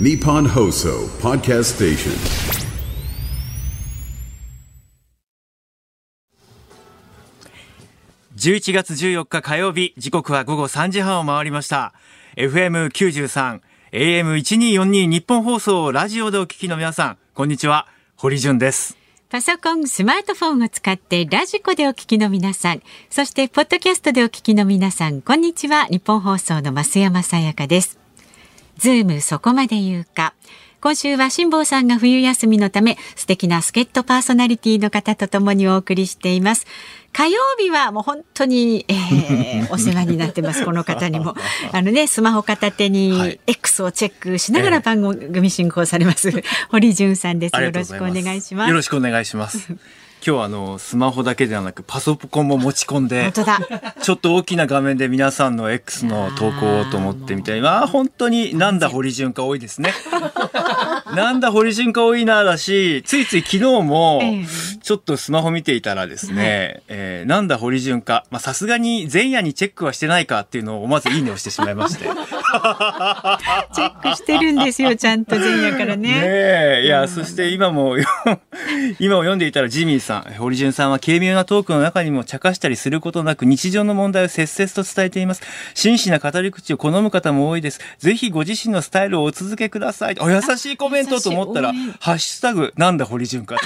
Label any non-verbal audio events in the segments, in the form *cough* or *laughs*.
Nippon Hoso Podcast Station. 11月14日火曜日、時刻は午後3時半を回りました。FM93、AM1242 日本放送ラジオでお聞きの皆さん、こんにちは、堀潤です。パソコン、スマートフォンを使ってラジコでお聞きの皆さん、そしてポッドキャストでお聞きの皆さん、こんにちは。日本放送の増山さやかです。ズームそこまで言うか。今週は辛坊さんが冬休みのため素敵な助っ人パーソナリティの方とともにお送りしています。火曜日はもう本当に、えー、*laughs* お世話になってます。この方にも。あのね、スマホ片手はにい X をチェックしながら番組進行されます。堀潤さんです。よろしくお。願いしますよ。ろしくお願いします。今日はあの、スマホだけではなくパソコンも持ち込んで本、当だ。ちょっと大きな画面で皆さんの X の投稿をと思ってみたい。まあ本当になんだ堀潤か多いですね。なんだ堀潤か多いなだし、ついつい昨日もええちょっとスマホ見ていたらですね、えーなんだ堀潤か、まあさすがに前夜にチェックはしてないかっていうのをまずいいねをしてしまいまして。*laughs* チェックしてるんですよ、ちゃんと前夜からね。ねえ、いや、そして今も、*laughs* 今を読んでいたらジミーさん、堀潤さんは軽妙なトークの中にも茶化したりすることなく日常の問題を切々と伝えています。真摯な語り口を好む方も多いです。ぜひご自身のスタイルをお続けください。お優しいコメントと思ったらハッシュタグ、なんだ堀潤か。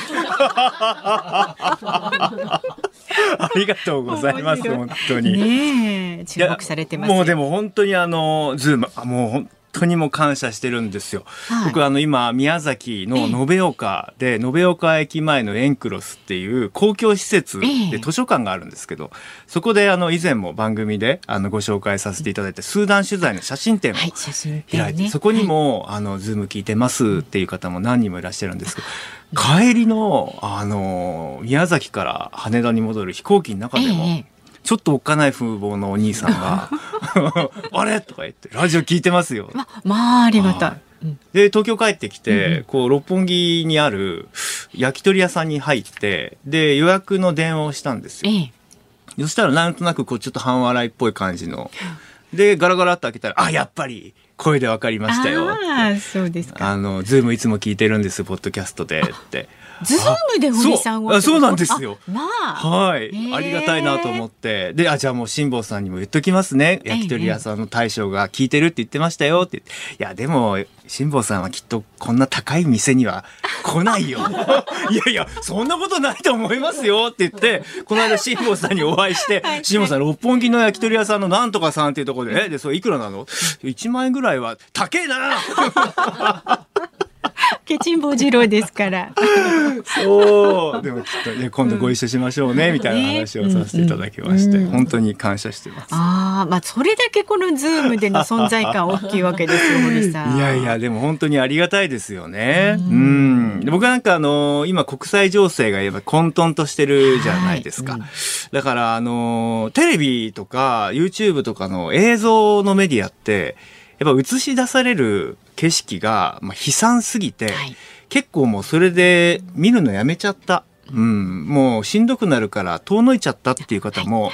ありがとうございます、本当に。ねえ、注目されてますよ。もうでも本当にあの、ズーム、あもう本当にもう感謝してるんですよ。はい。僕あの今、宮崎の延岡で、延岡駅前のエンクロスっていう公共施設ええ。で図書館があるんですけど、そこであの以前も番組であのご紹介させていただいて、スーダン取材の写真展をはい、写真展開いて、ね。そこにも、あの、ズーム聞いてますっていう方も何人もいらっしゃるんですけど、帰りの、あの、宮崎から羽田に戻る飛行機の中でも、ええちょっとおっかない風貌のお兄さんが、*laughs* あれ？とか言って、ラジオ聞いてますよ。ま、まあ、ありがたはいうんで、東京帰ってきて、こう、六本木にある焼き鳥屋さんに入って、で、予約の電話をしたんですよ。ええ。そしたらなんとなくこうちょっと半笑いっぽい感じの。で、ガラガラっと開けたら、あ、やっぱり声でわかりましたよ。ああ、そうですか。あの、ズームいつも聞いてるんです、ポッドキャストでって。ズームで堀さんを。そうあそうなんですよあまあ。はい、へーありがたいなと思って。で、あ、じゃあもう辛坊さんにも言っときますね。ええ焼き鳥屋さんの大将が聞いてるって言ってましたよって言って。いや、でも、辛坊さんはきっとこんな高い店には *laughs* 来ないよ。いやいや、そんなことないと思いますよって言って、この間辛坊さんにお会いして、辛坊さん、六本木の焼き鳥屋さんのなんとかさんっていうところで、え、で、それいくらなの ?1 万円ぐらいは、高えな *laughs* ケチンボ二郎ですから。そう。でもきっとね、今度ご一緒しましょうね、みたいな話をさせていただきまして、うんうん本当に感謝してます。ああ、まあ、それだけこのズームでの存在感大きいわけですよ、堀さん。いやいや、でも本当にありがたいですよね。うん。で僕なんかあの、今国際情勢がやっぱ混沌としてるじゃないですか。はいうんだからあの、テレビとか YouTube とかの映像のメディアって、やっぱ映し出される景色が、まあ、悲惨すぎて、はい結構もうそれで見るのやめちゃった。うん。もうしんどくなるから遠のいちゃったっていう方も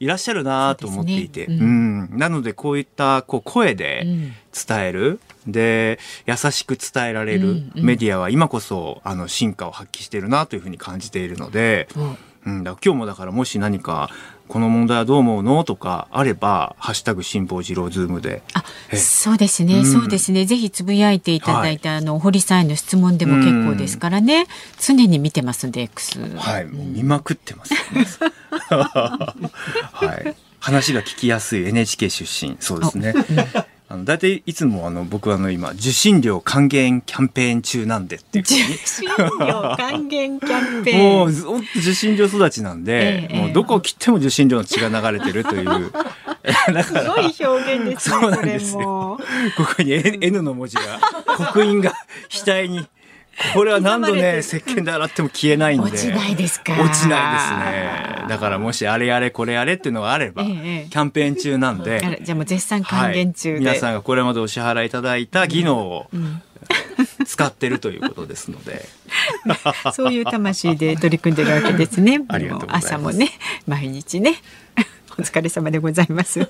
いらっしゃるなと思っていて。うそうですねん。なのでこういったこう声でうん伝える。で、優しく伝えられるうんうんメディアは今こそあの進化を発揮しているなというふうに感じているので、うんうん、だ今日もだからもし何かこの問題はどう思うの？とかあれば、ハッシュタグ辛坊治郎ズームで。あえそうですね、うん。そうですね。ぜひつぶやいていただいた、あの堀さんへの質問でも結構ですからね、常に見てますんで X はい、もう見まくってます。*laughs* はい。話が聞きやすい NHK 出身、そうですね。あの大体いつもあの僕はあの今受信料還元キャンペーン中なんでっていう。受信料還元キャンペ *laughs* もうーンずっと受信料育ちなんで、ええもうどこを切っても受信料の血が流れてるという。*laughs* すごい表現ですね *laughs* そうなんですよ。も。ここに N, N の文字が刻印が額にこれは何度ね石鹸で洗っても消えないんで。落ちないですか。落ちないですね。だからもしあれやれこれやれっていうのがあれば、ええキャンペーン中なんでじゃあもう絶賛還元中皆さんがこれまでお支払いいただいた技能を使ってるということですので、*laughs* そういう魂で取り組んでるわけですね。*laughs* 朝もね、毎日ね。お疲れ様でございます。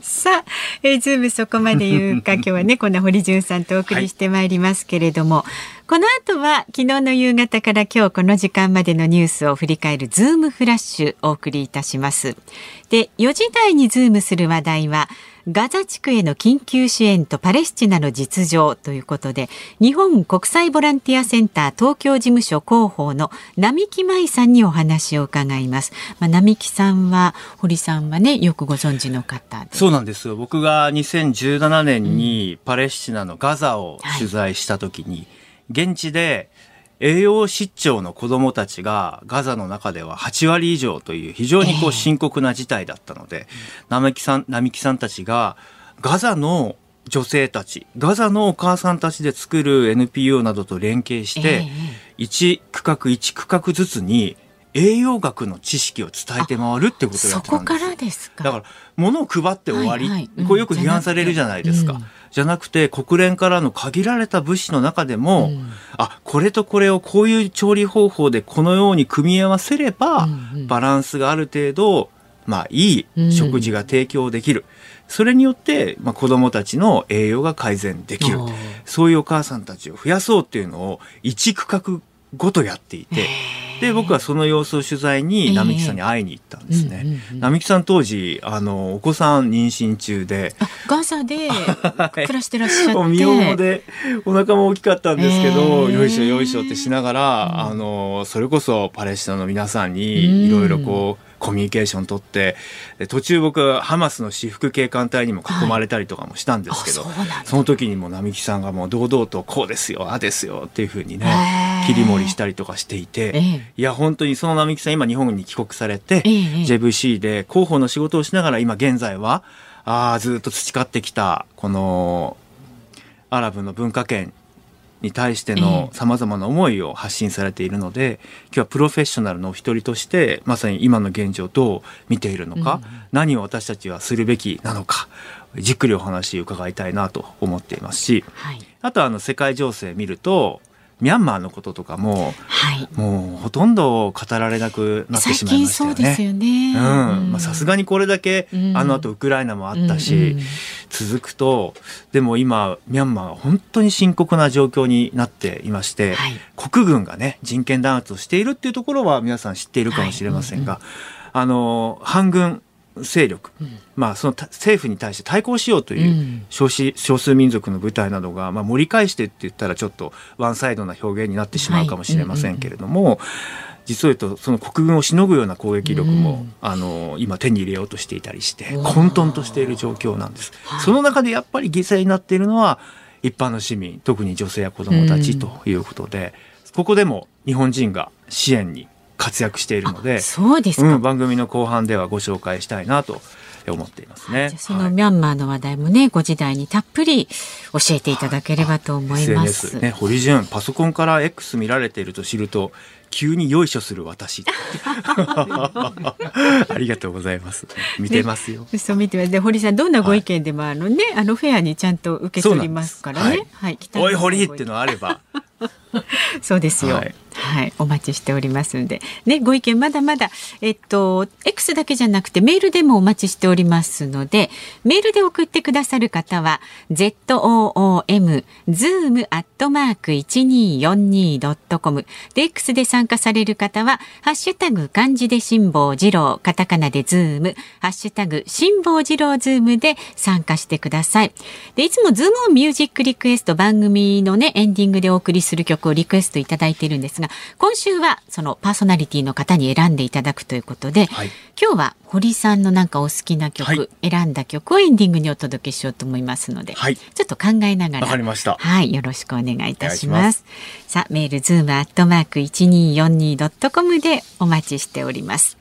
さあ、えー、ズームそこまで言うか *laughs* 今日はねこんな堀潤さんとお送りしてまいりますけれども、はい、この後は昨日の夕方から今日この時間までのニュースを振り返るズームフラッシュお送りいたします。で4時台にズームする話題はガザ地区への緊急支援とパレスチナの実情ということで日本国際ボランティアセンター東京事務所広報の並木麻衣さんにお話を伺います、まあ、並木さんは堀さんはねよくご存知の方そうなんです。よ僕が2017年にパレスチナのガザを取材した時に、はい。現地で栄養失調の子どもたちがガザの中では8割以上という非常にこう深刻な事態だったので、えー、並木さん並木さんたちがガザの女性たちガザのお母さんたちで作る NPO などと連携して、えー、1区画1区画ずつに栄養学の知識を伝えて回るってことをやってたんですそこからですかだから物を配って終わり、はいはいうん、こうよく批判されるじゃないですか。じゃなくて国連からの限られた物資の中でも、うん、あこれとこれをこういう調理方法でこのように組み合わせれば、うんうん、バランスがある程度まあいい食事が提供できる。うん、それによって、まあ、子どもたちの栄養が改善できる。そういうお母さんたちを増やそうっていうのを一区画ごとやっていて。で僕はその様子を取材に並木さんに会いに行ったんですね、えーうんうんうん、並木さん当時あのお子さん妊娠中でガザで暮らしてらっしゃって、身重でお腹も大きかったんですけど、えー、よいしょよいしょってしながら、うん、あのそれこそパレスチナの皆さんにいろいろこう、コミュニケーション取って途中僕ハマスの私服警官隊にも囲まれたりとかもしたんですけど、はい、その時にも並木さんがもう堂々とこうですよあですよっていうふうにね切り盛りしたりとかしていて、えー、いや本当にその並木さん今日本に帰国されて、えー、JVC で広報の仕事をしながら今現在はあずっと培ってきたこのアラブの文化圏に対してのさまざまな思いを発信されているので、今日はプロフェッショナルのお一人としてまさに今の現状をどう見ているのか、うん、何を私たちはするべきなのかじっくりお話伺いたいなと思っていますし、はい、あとはあの世界情勢見るとミャンマーのこととかも、はい、もうほとんど語られなくなってしまいましたよね。よね。うん、まあさすがにこれだけ、うん、あの後ウクライナもあったし、うんうん、続くとでも今ミャンマーは本当に深刻な状況になっていまして、はい、国軍がね人権弾圧をしているっていうところは皆さん知っているかもしれませんが、はい。うんうん、あの反軍勢力、うん、まあ、その政府に対して対抗しようという少子、少数民族の部隊などが、まあ、盛り返してって言ったらちょっとワンサイドな表現になってしまうかもしれませんけれども、はいうんうん、実を言うとその国軍をしのぐような攻撃力も、うん、あの今手に入れようとしていたりして混沌としている状況なんです。その中でやっぱり犠牲になっているのは一般の市民特に女性や子どもたちということで、ここでも日本人が支援に活躍しているのでそうですか、うん、番組の後半ではご紹介したいなと思っていますね。そのミャンマーの話題もね、はい、ご時代にたっぷり教えていただければと思います。ね、堀潤パソコンから X 見られていると知ると急によいしょする私。*laughs* ありがとうございます。見てますよ、ね、そう見てます。で堀さんどんなご意見でもあのね、はい、あのフェアにちゃんと受け取りますからね。はい、おい堀っていうのあればそうですよ、はい、はい、お待ちしておりますんで、ね、ご意見まだまだ、えっと、X だけじゃなくてメールでもお待ちしておりますので、メールで送ってくださる方は、zoom, zoom アットマーク 1242.com で、X で参加される方は、ハッシュタグ漢字で辛坊治郎、カタカナでズーム、ハッシュタグ辛坊治郎ズームで参加してください。で、いつもズームミュージックリクエスト番組のね、エンディングでお送りする曲をリクエストいただいているんですが、今週はそのパーソナリティの方に選んでいただくということで、はい、今日は堀さんのなんかお好きな曲、はい、選んだ曲をエンディングにお届けしようと思いますので、はい、ちょっと考えながらはいよろしくお願いいたします。さあメールズームアットマーク一二四二ドットコムでお待ちしております。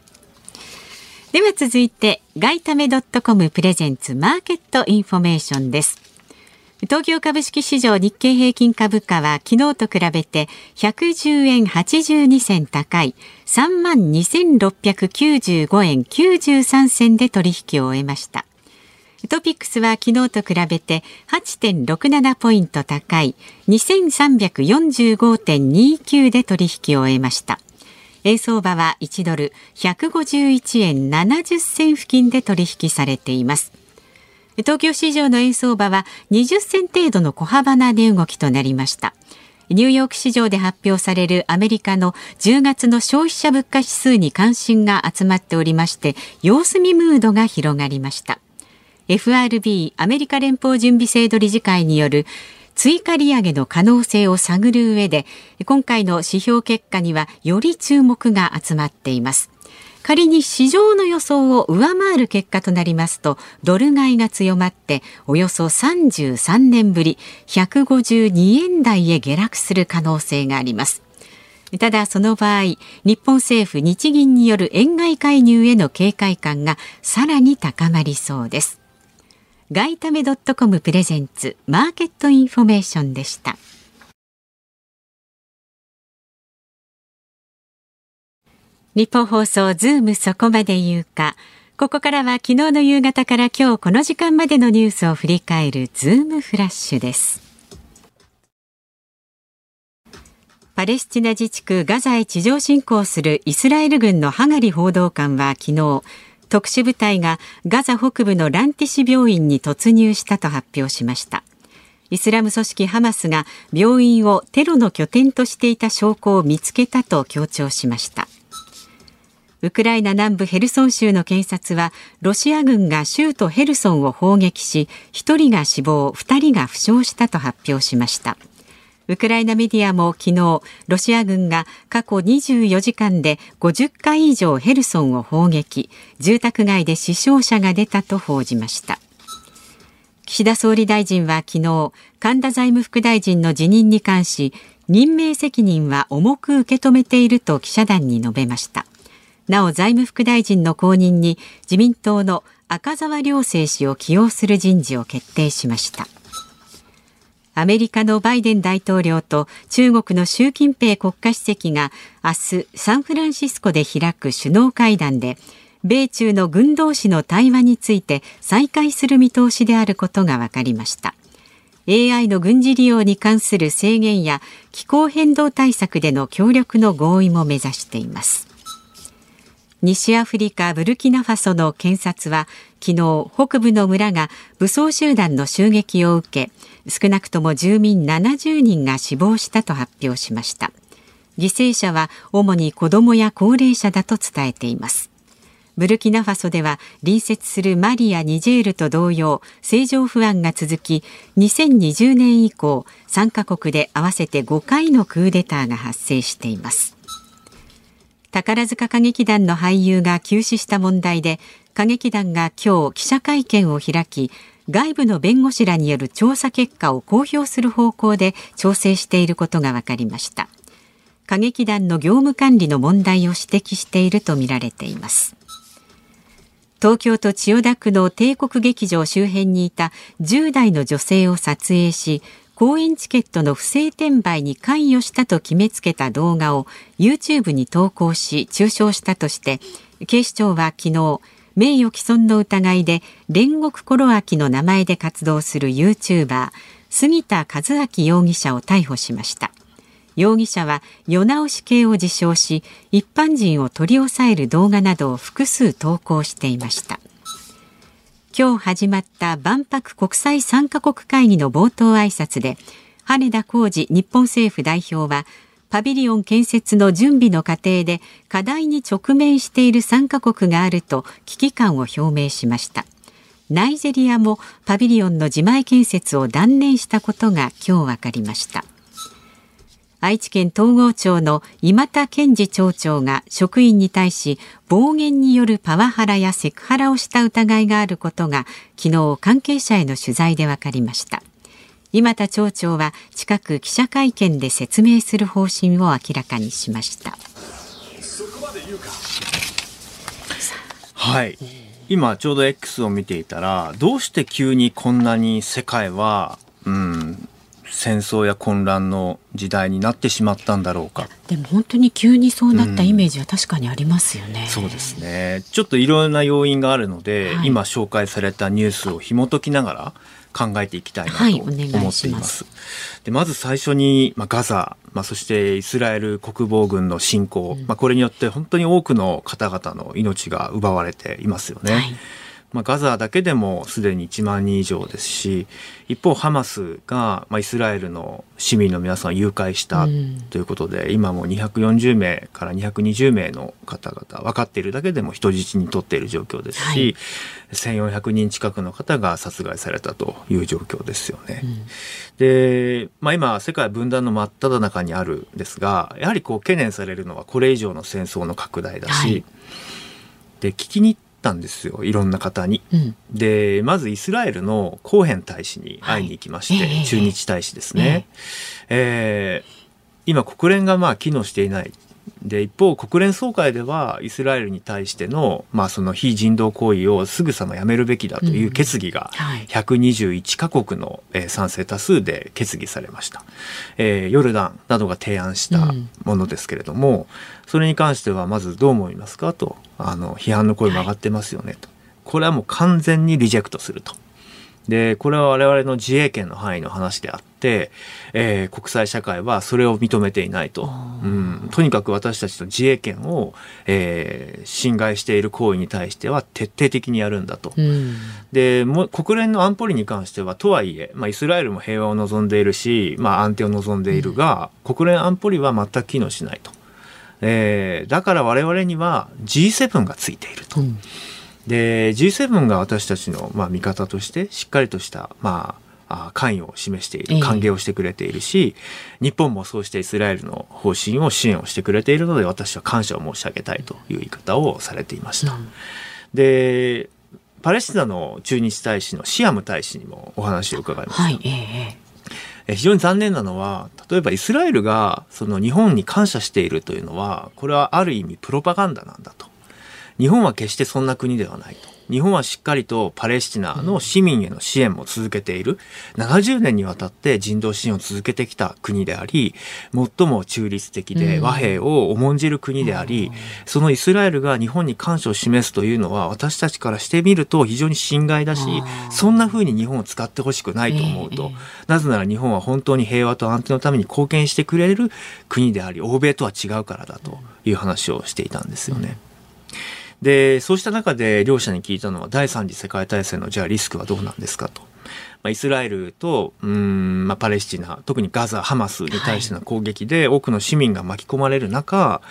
では続いてガイタメドットコムプレゼンツマーケットインフォメーションです東京株式市場日経平均株価は昨日と比べて110円82銭高い3万2695円93銭で取引を終えました。トピックスは昨日と比べて8.67ポイント高い2345.29で取引を終えました。円相場は1ドル151円70銭付近で取引されています。東京市場の円相場は20銭程度の小幅な値動きとなりました。ニューヨーク市場で発表されるアメリカの10月の消費者物価指数に関心が集まっておりまして様子見ムードが広がりました。FRB アメリカ連邦準備制度理事会による追加利上げの可能性を探る上で今回の指標結果にはより注目が集まっています。仮に市場の予想を上回る結果となりますとドル買いが強まっておよそ33年ぶり152円台へ下落する可能性があります。ただその場合日本政府日銀による円買い介入への警戒感がさらに高まりそうです。ガイタメドットコムプレゼンツマーケットインフォメーションでした。ニッポン放送ズームそこまで言うか。ここからは昨日の夕方から今日この時間までのニュースを振り返るズームフラッシュです。パレスチナ自治区ガザへ地上侵攻するイスラエル軍のハガリ報道官は昨日、特殊部隊がガザ北部のランティシ病院に突入したと発表しました。イスラム組織ハマスが病院をテロの拠点としていた証拠を見つけたと強調しました。ウクライナ南部ヘルソン州の検察はロシア軍が州都ヘルソンを砲撃し1人が死亡2人が負傷したと発表しました。ウクライナメディアも昨日ロシア軍が過去24時間で50回以上ヘルソンを砲撃住宅街で死傷者が出たと報じました。岸田総理大臣は昨日神田財務副大臣の辞任に関し任命責任は重く受け止めていると記者団に述べました。なお財務副大臣の後任に自民党の赤澤良生氏を起用する人事を決定しました。アメリカのバイデン大統領と中国の習近平国家主席が明日サンフランシスコで開く首脳会談で米中の軍同士の対話について再開する見通しであることが分かりました。AI の軍事利用に関する制限や気候変動対策での協力の合意も目指しています。西アフリカブルキナファソの検察は昨日北部の村が武装集団の襲撃を受け少なくとも住民70人が死亡したと発表しました。犠牲者は主に子どもや高齢者だと伝えています。ブルキナファソでは隣接するマリやニジェールと同様政情不安が続き2020年以降3カ国で合わせて5回のクーデターが発生しています。宝塚歌劇団の俳優が急死した問題で歌劇団が今日記者会見を開き外部の弁護士らによる調査結果を公表する方向で調整していることが分かりました。歌劇団の業務管理の問題を指摘しているとみられています。東京都千代田区の帝国劇場周辺にいた10代の女性を撮影し公演チケットの不正転売に関与したと決めつけた動画を YouTube に投稿し中傷したとして警視庁は昨日名誉毀損の疑いで煉獄コロアキの名前で活動する YouTuber 杉田和明容疑者を逮捕しました。容疑者は世直し系を自称し一般人を取り押さえる動画などを複数投稿していました。今日始まった万博国際参加国会議の冒頭挨拶で羽田浩二日本政府代表はパビリオン建設の準備の過程で課題に直面している参加国があると危機感を表明しました。ナイジェリアもパビリオンの自前建設を断念したことが今日分かりました。愛知県東郷町の今田健二町長が職員に対し暴言によるパワハラやセクハラをした疑いがあることが昨日関係者への取材で分かりました。今田町長は近く記者会見で説明する方針を明らかにしました。はい。今ちょうど X を見ていたらどうして急にこんなに世界はうん戦争や混乱の時代になってしまったんだろうか。でも本当に急にそうなったイメージは確かにありますよね、うん、そうですね。ちょっといろんな要因があるので、はい、今紹介されたニュースを紐解きながら考えていきたいなと思っています。はい、ます。でまず最初に、まあ、ガザ、まあ、そしてイスラエル国防軍の侵攻、うん、まあ、これによって本当に多くの方々の命が奪われていますよね。はいまあ、ガザだけでもすでに1万人以上ですし一方ハマスが、まあ、イスラエルの市民の皆さんを誘拐したということで、うん、今も240名から220名の方々分かっているだけでも人質にとっている状況ですし、はい、1400人近くの方が殺害されたという状況ですよね。うん、で、まあ、今世界分断の真っ只中にあるんですがやはりこう懸念されるのはこれ以上の戦争の拡大だし、はい、で聞きにったんですよいろんな方に。うん、でまずイスラエルのコーヘン大使に会いに行きまして、はい、駐日大使ですね。えー、えー、今国連がまあ機能していないで一方国連総会ではイスラエルに対しての,、まあその非人道行為をすぐさまやめるべきだという決議が121カ国の、え賛成多数で決議されました、えー、ヨルダンなどが提案したものですけれども、うん、それに関してはまずどう思いますかとあの批判の声も上がってますよねと、これはもう完全にリジェクトすると。で、これは我々の自衛権の範囲の話であって、えー、国際社会はそれを認めていないと。うん、とにかく私たちの自衛権を、えー、侵害している行為に対しては徹底的にやるんだと。うん、でも、国連の安保理に関しては、とはいえ、まあ、イスラエルも平和を望んでいるし、まあ、安定を望んでいるが、うん、国連安保理は全く機能しないと。えー、だから我々には G7 がついていると。うんで G7 が私たちの、まあ、味方としてしっかりとした、まあ、関与を示している歓迎をしてくれているし、えー、日本もそうしてイスラエルの方針を支援をしてくれているので私は感謝を申し上げたいという言い方をされていました。うん、でパレスチナの駐日大使のシアム大使にもお話を伺いました。はいえー、非常に残念なのは例えばイスラエルがその日本に感謝しているというのはこれはある意味プロパガンダなんだと。日本は決してそんな国ではないと。日本はしっかりとパレスチナの市民への支援も続けている。70年にわたって人道支援を続けてきた国であり、最も中立的で和平を重んじる国であり、そのイスラエルが日本に感謝を示すというのは私たちからしてみると非常に心外だし、そんな風に日本を使ってほしくないと思うと。なぜなら日本は本当に平和と安定のために貢献してくれる国であり、欧米とは違うからだという話をしていたんですよね。で、そうした中で両者に聞いたのは第三次世界大戦のじゃあリスクはどうなんですかと。まあ、イスラエルとうん、まあ、パレスチナ特にガザハマスに対しての攻撃で多くの市民が巻き込まれる中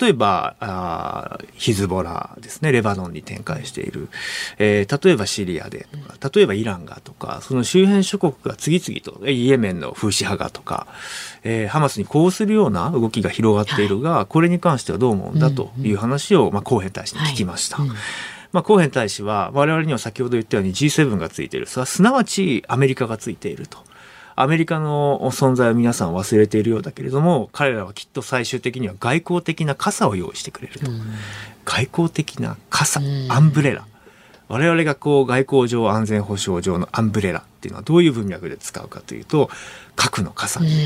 例えばあヒズボラですねレバノンに展開している、えー、例えばシリアでとか例えばイランがとかその周辺諸国が次々とイエメンのフーシ派がとか、えー、ハマスにこうするような動きが広がっているが、はい、これに関してはどう思うんだという話を、まあ、コーヘン大使に聞きました。はい。うんまあ、コーヘン大使は我々には先ほど言ったように G7 がついている。すなわちアメリカがついていると。アメリカの存在を皆さん忘れているようだけれども彼らはきっと最終的には外交的な傘を用意してくれると、外交的な傘アンブレラ、我々がこう外交上安全保障上のアンブレラっていうのはどういう文脈で使うかというと核の傘になる。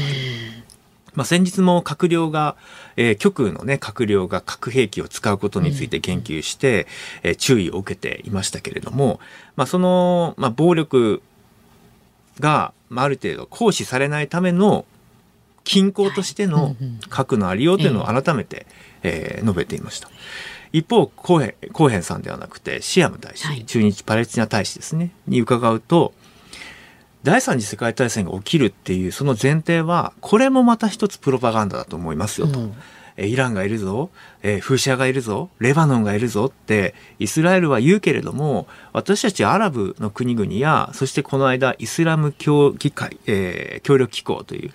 まあ、先日も閣僚が、えー、極右のね、閣僚が核兵器を使うことについて言及して、うん、えー、注意を受けていましたけれども、まあ、その、まあ、暴力が、まあ、ある程度行使されないための均衡としての核のありようというのを改めて、えー、述べていました。一方、コーヘン、さんではなくて、シアム大使、はい、中日パレスチナ大使ですね、に伺うと、第三次世界大戦が起きるっていうその前提はこれもまた一つプロパガンダだと思いますよと。うんイランがいるぞ、えー、フーシアがいるぞ、レバノンがいるぞ。ってイスラエルは言うけれども、私たちアラブの国々や、そしてこの間イスラム教議会、えー、協力機構という、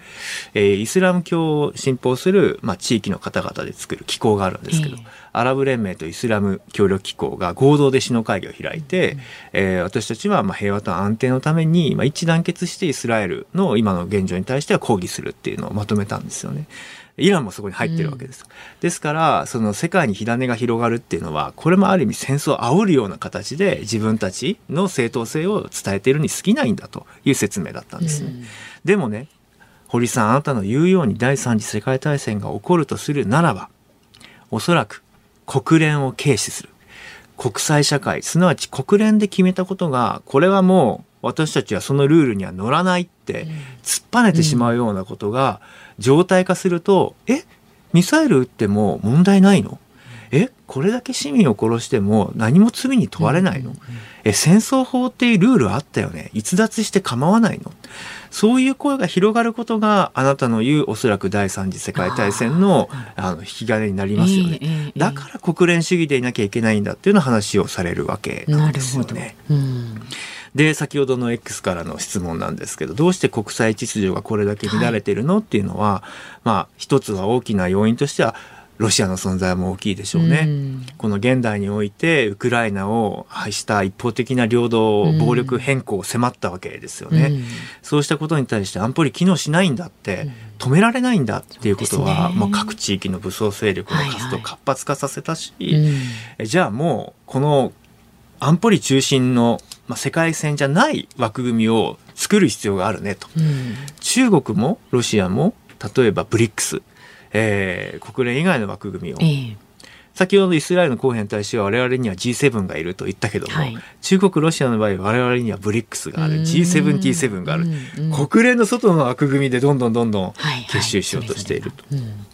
えー、イスラム教を信奉する、まあ、地域の方々で作る機構があるんですけど、アラブ連盟とイスラム協力機構が合同で首脳会議を開いて、うん、えー、私たちはまあ平和と安定のために、まあ、一致団結してイスラエルの今の現状に対しては抗議するっていうのをまとめたんですよね。イランもそこに入ってるわけです。うん、ですからその世界に火種が広がるっていうのはこれもある意味戦争を煽るような形で自分たちの正当性を伝えているに過ぎないんだという説明だったんですね。うん、でもね堀さんあなたの言うように第三次世界大戦が起こるとするならばおそらく国連を軽視する国際社会すなわち国連で決めたことがこれはもう私たちはそのルールには乗らないって突っぱねてしまうようなことが常態化すると、えミサイル撃っても問題ないの？えこれだけ市民を殺しても何も罪に問われないの、え戦争法っていうルールあったよね？逸脱して構わないの？そういう声が広がることがあなたの言うおそらく第三次世界大戦のあの引き金になりますよね、ええええだから国連主義でいなきゃいけないんだっていうような話をされるわけななんるほど。ですよね。うんで先ほどの X からの質問なんですけどどうして国際秩序がこれだけ乱れてるの、っていうのはまあ一つは大きな要因としてはロシアの存在も大きいでしょうね。うん。この現代においてウクライナを愛した一方的な領土うん暴力変更を迫ったわけですよね。うん。そうしたことに対して安保理機能しないんだって、止められないんだっていうことは、そうですね。もう各地域の武装勢力の活動をはいはい活発化させたし、うん。えじゃあもうこの安保理中心の、まあ、世界線じゃない枠組みを作る必要があるねと。うん。中国もロシアも例えばブリックス、えー国連以外の枠組みを。ええ。先ほどイスラエルの公平に対しては我々には G7 がいると言ったけども、はい。中国ロシアの場合我々にはブリックスがある。うん。G7T7 がある、国連の外の枠組みでどんどんどんどんはいはい。結集しようとしていると。うん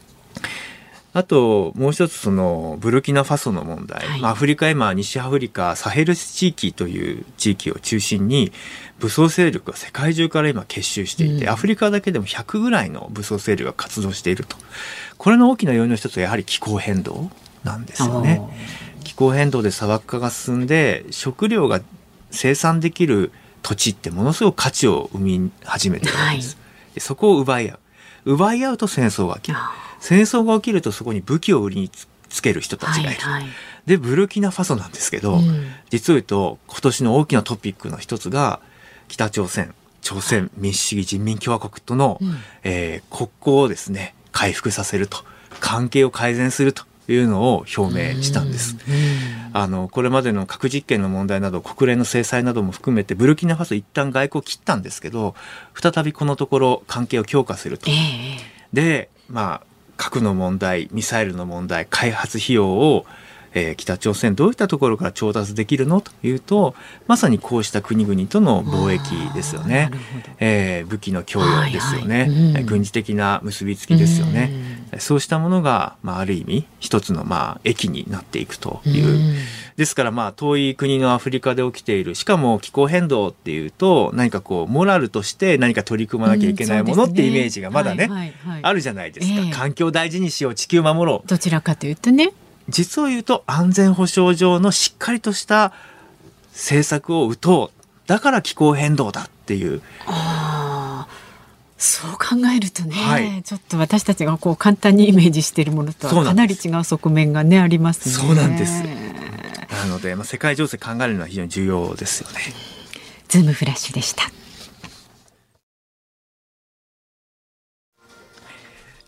あともう一つそのブルキナファソの問題、はい。まあアフリカ今西アフリカサヘル地域という地域を中心に武装勢力が世界中から今結集していて、うん。アフリカだけでも100ぐらいの武装勢力が活動していると。これの大きな要因の一つはやはり気候変動なんですよね。気候変動で砂漠化が進んで食料が生産できる土地ってものすごく価値を生み始めてるわけです、でそこを奪い合う。奪い合うと戦争が起きる。あ戦争が起きるとそこに武器を売りにつつける人たちがいる、はいはい。でブルキナファソなんですけど、うん。実を言うと今年の大きなトピックの一つが北朝鮮朝鮮民主主義人民共和国との、うん。えー国交をですね回復させると関係を改善するというのを表明したんです。うん。あのこれまでの核実験の問題など国連の制裁なども含めてブルキナファソ一旦外交を切ったんですけど再びこのところ関係を強化すると。え。え。でまあ核の問題ミサイルの問題開発費用を、えー北朝鮮どういったところから調達できるの？というとまさにこうした国々との貿易ですよね。えー武器の供与ですよね、はいはい。うん。えー軍事的な結びつきですよね、そうしたものが、まあ、ある意味一つのまあ駅になっていくという、うん。ですからまあ遠い国のアフリカで起きているしかも気候変動っていうと何かこうモラルとして何か取り組まなきゃいけないものってイメージがまだね,、あるじゃないですか、ええ。環境大事にしよう地球守ろう。どちらかというとね。実を言うと安全保障上のしっかりとした政策を打とう。だから気候変動だっていう。ああそう考えるとね、はいちょっと私たちがこう簡単にイメージしているものとはかなり違う側面がねありますね。そうなんですなので、まあ、世界情勢考えるのは非常に重要ですよね。ズームフラッシュでした。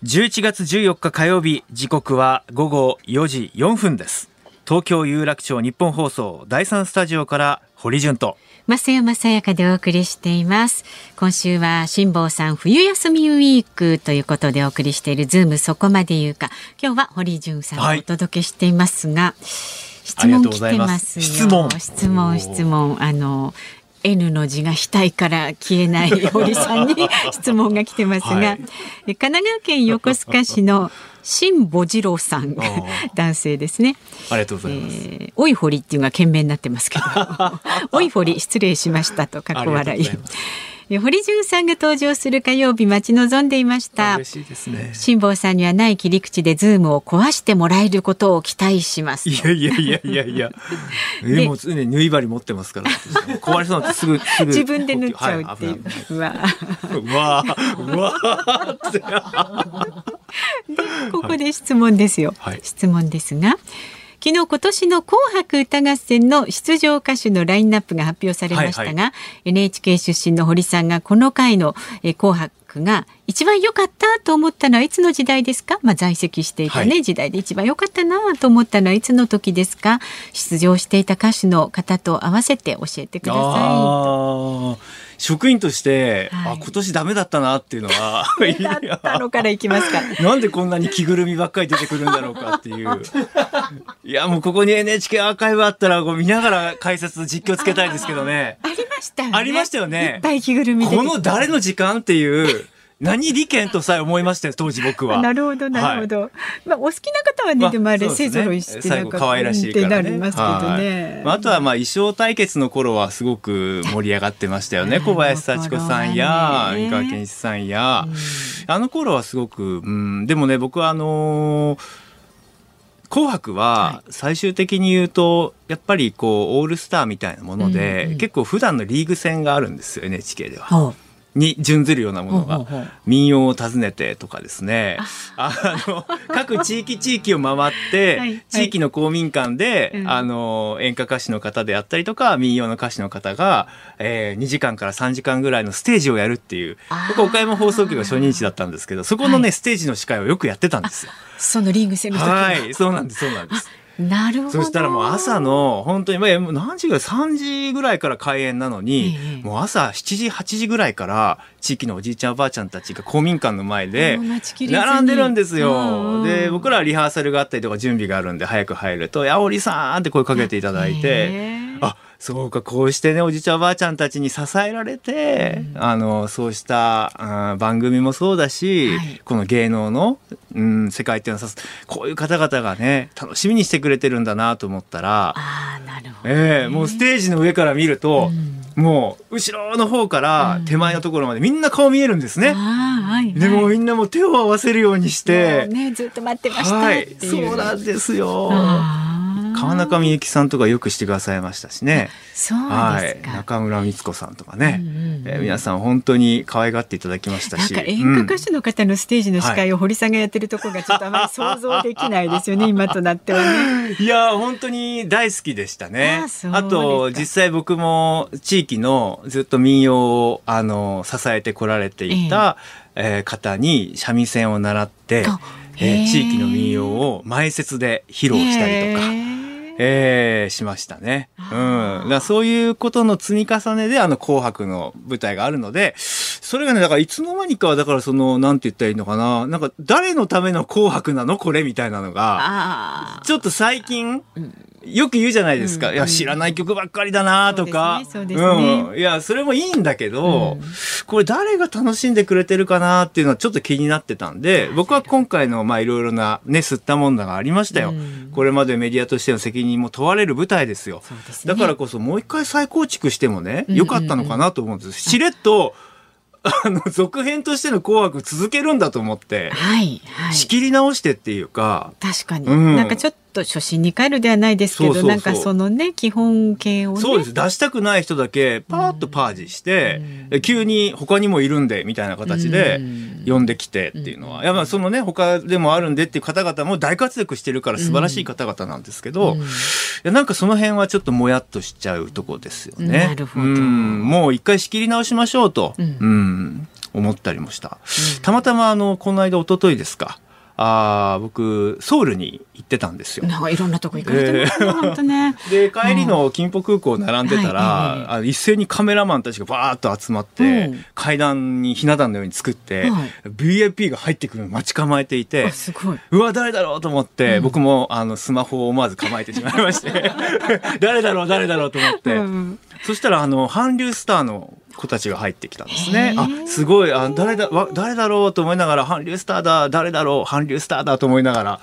11月14日火曜日時刻は午後4時4分です東京有楽町日本放送第三スタジオから堀潤と増山さやかでお送りしています。今週は辛坊さん冬休みウィークということでお送りしているズームそこまで言うか。今日は堀潤さんがはい。お届けしていますが、質ありが問来てます。すよ質問。質問質問。あの N の字が額から消えない堀さんに質問が来てますが、はい。神奈川県横須賀市の辛坊次郎さん男性ですね。ありがとうございます、えーおいほりっていうのが懸命になってますけど。*laughs* おいほり失礼しましたと過去笑い堀潤さんが登場する火曜日待ち望んでいました。嬉しいですね。辛坊さんにはない切り口でズームを壊してもらえることを期待します。いやいやいやいやいや。*laughs* えもう常に縫い針持ってますから。私壊れそうになってすぐすぐ *laughs* 自分で縫っちゃうっていう、はいうわ。うわーうわ *laughs* ここで質問ですよ、はい。質問ですが昨日今年の紅白歌合戦の出場歌手のラインナップが発表されましたが、はい NHK 出身の堀さんがこの回のえー紅白が一番良かったと思ったのはいつの時代ですか、まあ、在籍していた、ねはい。時代で一番良かったなと思ったのはいつの時ですか？出場していた歌手の方と合わせて教えてくださあー職員として、はいあ今年ダメだったなっていうのはい。だったのからいきますか。*laughs* なんでこんなに着ぐるみばっかり出てくるんだろうかっていう。*laughs* いや、もうここに NHK アーカイブあったら、こう見ながら解説実況つけたいですけどね。ありましたよね。ありましたよねいっぱい着ぐるみで。この誰の時間っていう、何利権とさえ思いましたよ、当時僕は。なるほど、なるほど。まあ、お好きな方はね、でもあれ、勢ぞろいして、最後可愛らしいからね。なりますけどね。まあ、あとは、まあ、衣装対決の頃はすごく盛り上がってましたよね。*laughs* 小林幸子さんや、三河健一さんや、あの頃はすごく、うん、でもね、僕はあの紅白は最終的に言うとやっぱりこうオールスターみたいなもので、結構普段のリーグ戦があるんですよ NHK では。に準ずるようなものが民謡を訪ねてとかですね。あ。の各地域地域を回って地域の公民館であの演歌歌手の方であったりとか民謡の歌手の方が、えー、2時間から3時間ぐらいのステージをやるっていう僕岡山放送局が初任地だったんですけどそこのね、ステージの司会をよくやってたんですよ。そのリング戦の時はいそうなんですそうなんです。なるほど。そしたらもう朝の、本当に、まあ、何時ぐらい ?3 時ぐらいから開演なのに、ええ、もう朝7時、8時ぐらいから、地域のおじいちゃんおばあちゃんたちが公民館の前で、並んでるんですよ。で、僕らはリハーサルがあったりとか準備があるんで、早く入ると、やおりさんって声かけていただいて、あ、そうか、こうしてね、おじいちゃんおばあちゃんたちに支えられて、うん、あの、そうした、うん、番組もそうだし、はい、この芸能の、うん、世界っていうのはこういう方々がね、楽しみにしてくれてるんだなと思ったら、あなるほど、ね、えー、もうステージの上から見ると、うん、もう後ろの方から手前のところまでみんな顔見えるんですね。はい、でもみんなも手を合わせるようにして、ね、ずっと待ってましたはい、そうなんですよ。川中美幸さんとかよくしてくださいましたしね。はい、中村光子さんとかね、うんうん、えー、皆さん本当に可愛がっていただきましたし。演歌歌手の方のステージの司会を堀さんがやってるところがちょっとあまり想像できないですよね、*laughs* 今となってはね。いや本当に大好きでしたね。ああと実際僕も地域のずっと民謡をあの支えてこられていた、えー、えー、方に三味線を習って。えー、地域の民謡を前説で披露したりとか。えー、しましたね。うん。だそういうことの積み重ねで、あの、紅白の舞台があるので、それがね、だからいつの間にかは、だからその、なんて言ったらいいのかな。なんか、誰のための紅白なの？これみたいなのが、ちょっと最近、よく言うじゃないですか。うん、いや、知らない曲ばっかりだなとか。うねううん。いや、それもいいんだけど、うん、これ誰が楽しんでくれてるかなっていうのはちょっと気になってたんで、僕は今回の、まあ、いろいろなね、吸ったもんだがありましたよ。うん、これまでメディアとしての責任も問われる舞台ですよ。すね、だからこそもう一回再構築してもね、よかったのかなと思うんです。しれっと、あの、続編としての紅白続けるんだと思って、はい、はい。仕切り直してっていうか。確かに。うん、なんかちょっと初心に帰るではないですけど、なんかそのね、基本形をね。そうです。出したくない人だけ、パーッとパージして、うん、急に他にもいるんで、みたいな形で、呼んできてっていうのは。うん、やっぱそのね、他でもあるんでっていう方々も大活躍してるから素晴らしい方々なんですけど、うん、いやなんかその辺はちょっともやっとしちゃうとこですよね。なるほど。もう一回仕切り直しましょうと。うん思ったりもした。たまたまあの、この間、一昨日ですか。あ僕ソウルに行ってたんですよ。なんかいろんなとこ行かれてますね、*laughs* えー、本当ね。で帰りの金浦空港並んでたら、はい、一斉にカメラマンたちがバーッと集まって、うん、階段にひな壇のように作って、はい、VIP が入ってくるの待ち構えていて、すごい。うわ誰だろうと思って、うん、僕もあのスマホを思わず構えてしまいまして *laughs* 誰だろう誰だろうと思って、うん、そしたらあの韓流スターの子たちが入ってきたんですね。あ、すごい、あ、誰だ、わ、誰だろうと思いながら、韓流スターだ、誰だろう、韓流スターだと思いながら。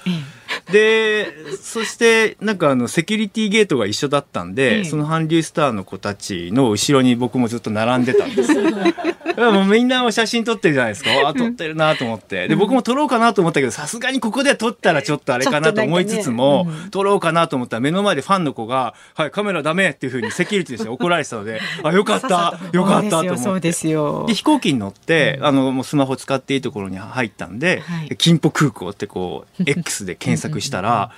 で、そして、なんかあの、セキュリティゲートが一緒だったんで、その韓流スターの子たちの後ろに僕もずっと並んでたんです。*laughs* もうみんな写真撮ってるじゃないですか。*laughs* あ、撮ってるなと思って。で、僕も撮ろうかなと思ったけど、さすがにここで撮ったらちょっとあれかなと思いつつも、ねうん、撮ろうかなと思ったら目の前でファンの子が、はい、カメラダメっていうふうにセキュリティで怒られてたので、*laughs* あ、よかった、よかったと思って。そうですよ。で、飛行機に乗って、あの、もうスマホ使っていいところに入ったんで、はい、金浦空港ってこう、X で検索したら、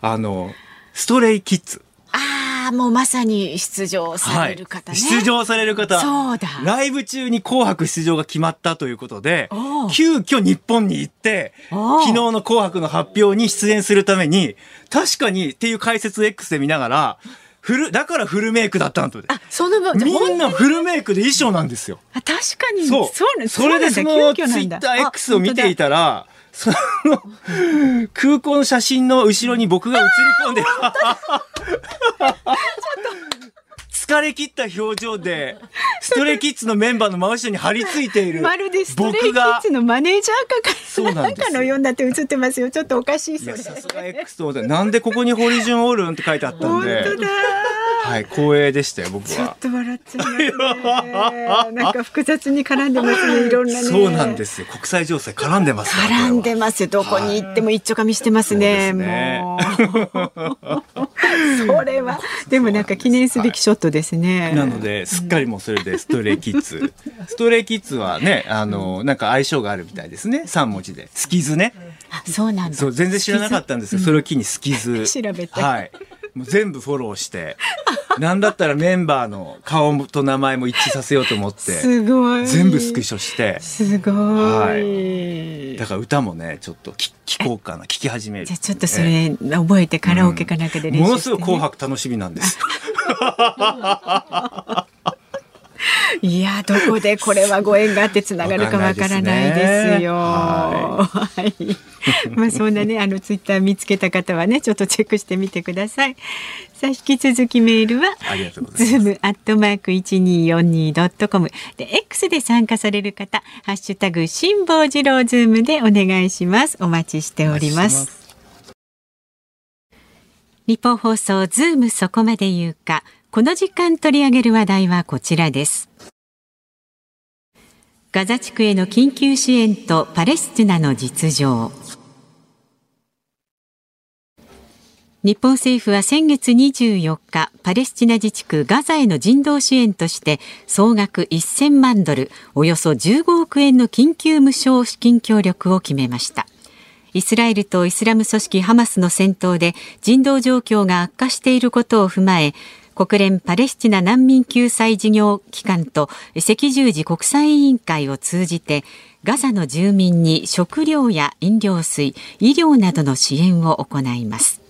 あの、ストレイキッズ。ああ、もうまさに出場される方ね、はい、出場される方。そうだ。ライブ中に紅白出場が決まったということで、急遽日本に行って、昨日の紅白の発表に出演するために、確かにっていう解説 X で見ながら、フル、だからフルメイクだったんと。あ、そのみんなフルメイクで衣装なんですよ。あ確かに。そう。そそれでそのツイッター X を見ていたら、その空港の写真の後ろに僕が映り込んで、る。疲れ切った表情で、ストレイキッズのメンバーの真後ろに張り付いている。*laughs* まるでストレイキッズのマネージャーかそうなんかかのようになって映ってますよ。ちょっとおかしいそれ。さすが X となんでここに堀潤おるんって書いてあったん本で。当だ。はい、光栄でしたよ、僕はちょっ。と笑っちゃいますね。*laughs* なんか複雑に絡んでますね。いろんなね。そうなんですよ。国際情勢絡んでますから絡んでますよ。どこに行っても一丁噛みしてますね。そうですね *laughs* もう。それは、でもなんか記念すべきショットですね。なので、すっかりもうそれでストレイキッズ。*laughs* ストレイキッズはね、あの、なんか相性があるみたいですね。3文字で。スキズね。あそうなんだ。そう、全然知らなかったんですけど、それを機にスキズ。調べてはい。もう全部フォローして、*laughs* なんだったらメンバーの顔と名前も一致させようと思って、すごい。全部スクショして、すごい。はだから歌もね、ちょっと聞聞こうかな、聞き始める。じゃあちょっとそえれ覚えてカラオケかなんかで練習して、ねものすごい紅白楽しみなんです。*laughs* *laughs* いやどこでこれはご縁があってつながるかわからないですよ。わはい。まあそんなねあのツイッター見つけた方はねちょっとチェックしてみてください。さあ引き続きメールはズームアットマーク一二四二ドットコムで X で参加される方ハッシュタグ辛坊治郎ズームでお願いします。お待ちしております。ニッポン放送ズームそこまで言うかこの時間取り上げる話題はこちらです。ガザ地区への緊急支援とパレスチナの実情。日本政府は先月24日パレスチナ自治区ガザへの人道支援として総額1000万ドルおよそ15億円の緊急無償資金協力を決めました。イスラエルとイスラム組織ハマスの戦闘で人道状況が悪化していることを踏まえ国連パレスチナ難民救済事業機関と赤十字国際委員会を通じてガザの住民に食料や飲料水、医療などの支援を行います。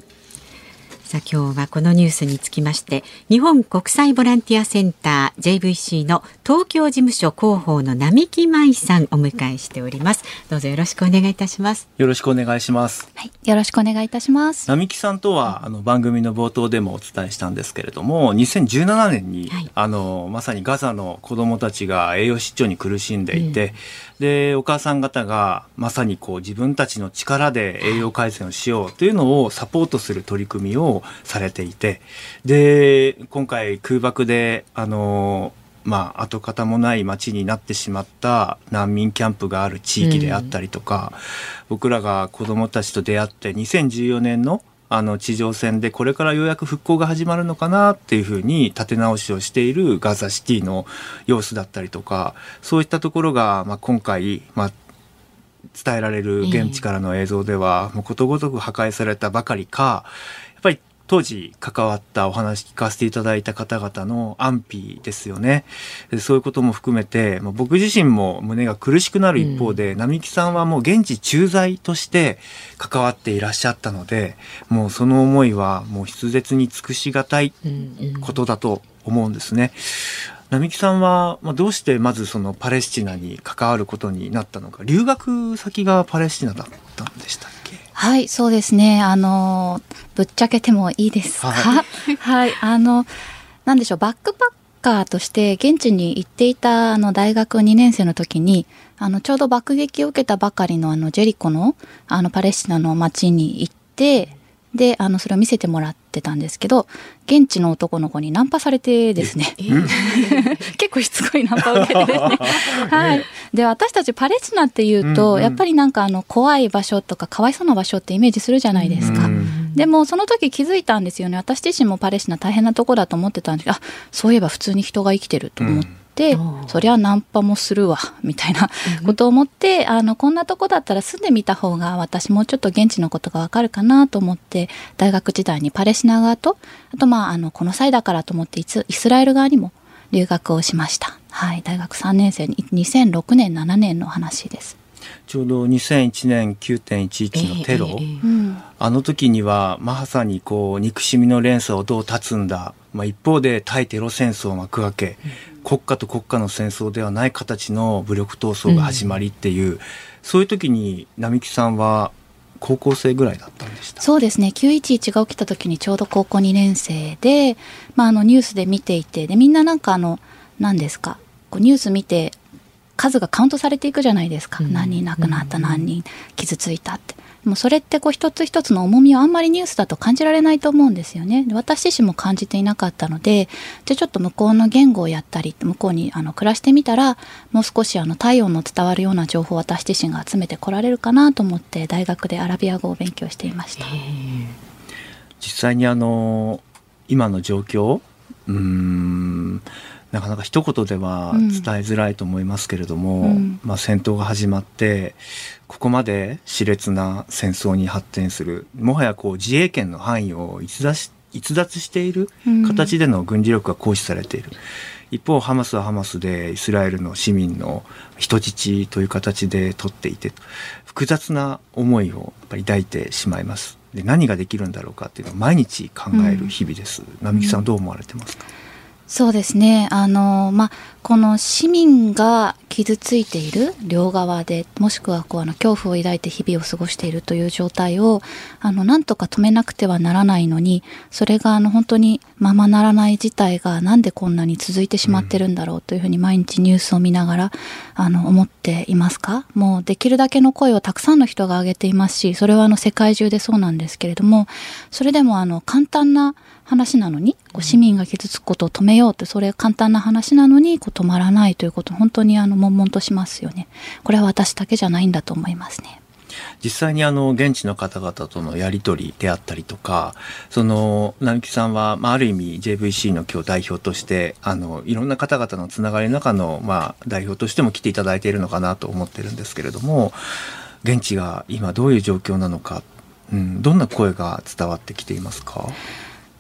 さあ今日はこのニュースにつきまして日本国際ボランティアセンター JVC の東京事務所広報の並木舞さんお迎えしております。どうぞよろしくお願いいたします。よろしくお願いします。はい、よろしくお願いいたします。並木さんとはあの番組の冒頭でもお伝えしたんですけれども2017年に、はい。あのまさにガザの子どもたちが栄養失調に苦しんでいて、でお母さん方がまさにこう自分たちの力で栄養改善をしようというのをサポートする取り組みをされていて。で今回空爆であのまあ、跡形もない町になってしまった難民キャンプがある地域であったりとか、僕らが子どもたちと出会って2014年のあの地上戦でこれからようやく復興が始まるのかなっていうふうに立て直しをしているガザシティの様子だったりとかそういったところが、まあ、今回、まあ、伝えられる現地からの映像では、もうことごとく破壊されたばかりか当時関わったお話聞かせていただいた方々の安否ですよね。でそういうことも含めて、まあ僕自身も胸が苦しくなる一方で、並木さんはもう現地駐在として関わっていらっしゃったので、もうその思いはもう筆舌に尽くしがたいことだと思うんですね。並木さんは、まあ、どうしてまずそのパレスチナに関わることになったのか留学先がパレスチナだったんでしたっけ？はい、そうですね。あの、ぶっちゃけてもいいですか？は *laughs* はい、あの、なんでしょう、バックパッカーとして現地に行っていたあの大学2年生の時に、あの、ちょうど爆撃を受けたばかりのあのジェリコのあのパレスチナの町に行って、で、あの、それを見せてもらってたんですけど、現地の男の子にナンパされてですね。*laughs* 結構しつこいナンパを受けてですね。*laughs* はい。で、私たちパレスチナっていうと、うんうんやっぱりなんかあの、怖い場所とか、かわいそうな場所ってイメージするじゃないですか。うんでも、その時気づいたんですよね。私自身もパレスチナ大変なとこだと思ってたんですけど、あ、そういえば普通に人が生きてると思って、うんそりゃナンパもするわ、みたいなことを思って、あの、こんなとこだったら住んでみた方が私もうちょっと現地のことがわかるかなと思って、大学時代にパレスチナ側と、あとまあ、あの、この際だからと思ってイスラエル側にも留学をしました。はい、大学3年生に、2006年、7年の話です。ちょうど2001年9.11のテロ、ええええ。うん。あの時にはまさにこう憎しみの連鎖をどう断つんだ、まあ、一方で対テロ戦争を幕開け、国家と国家の戦争ではない形の武力闘争が始まりっていう、そういう時に並木さんは高校生ぐらいだったんでした？そうですね。911が起きた時にちょうど高校2年生で、まあ、あのニュースで見ていてでみんななんかあの何ですかこうニュース見て数がカウントされていくじゃないですか、うん、何人亡くなった、うん、何人傷ついたって。もうそれってこう一つ一つの重みをあんまりニュースだと感じられないと思うんですよね。私自身も感じていなかったので、じゃあちょっと向こうの言語をやったり、向こうにあの暮らしてみたら、もう少しあの体温の伝わるような情報を私自身が集めてこられるかなと思って大学でアラビア語を勉強していました。実際にあの今の状況うんなかなか一言では伝えづらいと思いますけれども、うん、まあ、戦闘が始まってここまで熾烈な戦争に発展するもはやこう自衛権の範囲を逸脱し逸脱している形での軍事力が行使されている。うん、一方ハマスはハマスでイスラエルの市民の人質という形で取っていて複雑な思いをやっぱり抱いてしまいます。で何ができるんだろうかっていうのを毎日考える日々です、うん、並木さんどう思われてますか、そうですね。あの、まあ、この市民が傷ついている両側で、もしくはこう、あの、恐怖を抱いて日々を過ごしているという状態を、あの、なんとか止めなくてはならないのに、それが、あの、本当にままならない事態がなんでこんなに続いてしまってるんだろうというふうに毎日ニュースを見ながら、あの、思っていますか？もうできるだけの声をたくさんの人が上げていますし、それはあの、世界中でそうなんですけれども、それでもあの、簡単な、話なのにこう市民が傷つくことを止めようってそれ簡単な話なのにこう止まらないということ本当にあの悶々としますよね。これは私だけじゃないんだと思いますね。実際にあの現地の方々とのやり取りであったりとかその並木さんは、まあ、ある意味 JVC の今日代表としてあのいろんな方々のつながりの中の、まあ、代表としても来ていただいているのかなと思ってるんですけれども現地が今どういう状況なのか、うん、どんな声が伝わってきていますか？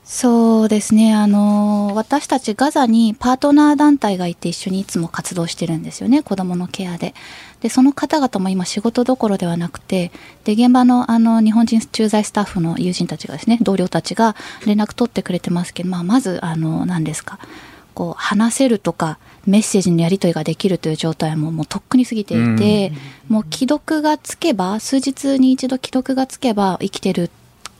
そうですね。あの、私たちガザにパートナー団体がいて一緒にいつも活動してるんですよね。子供のケアで。で、その方々も今仕事どころではなくて、で、現場のあの、日本人駐在スタッフの友人たちがですね、同僚たちが連絡取ってくれてますけど、まあ、まず、あの、何ですか。こう、話せるとか、メッセージのやり取りができるという状態ももうとっくに過ぎていて、もう既読がつけば、数日に一度既読がつけば生きてる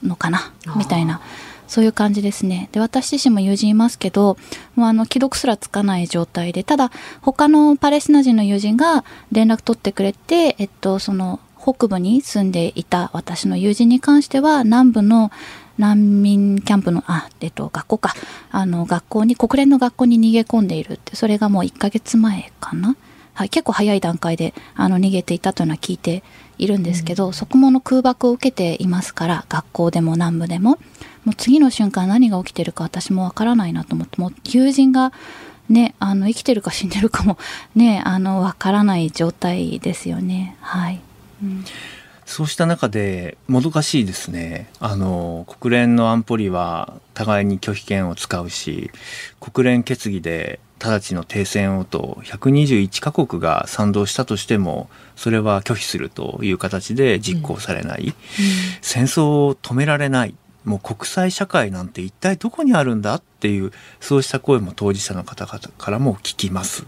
のかな、みたいな。そういう感じですね。で、私自身も友人いますけど、もうあの、既読すらつかない状態で、ただ、他のパレスチナ人の友人が連絡取ってくれて、えっと、その、北部に住んでいた私の友人に関しては、南部の難民キャンプの、あ、えっと、学校か。あの、学校に、国連の学校に逃げ込んでいるって、それがもう1ヶ月前かな。はい、結構早い段階で、あの、逃げていたというのは聞いているんですけど、うん、そこもの空爆を受けていますから、学校でも南部でも。もう次の瞬間何が起きてるか私もわからないなと思ってもう友人がねあの生きてるか死んでるかもねあのわからない状態ですよねはい。うんそうした中でもどかしいですね。あの、国連の安保理は互いに拒否権を使うし、国連決議で直ちの停戦をと121カ国が賛同したとしても、それは拒否するという形で実行されない。うんうん、戦争を止められない。もう国際社会なんて一体どこにあるんだっていうそうした声も当事者の方々からも聞きます。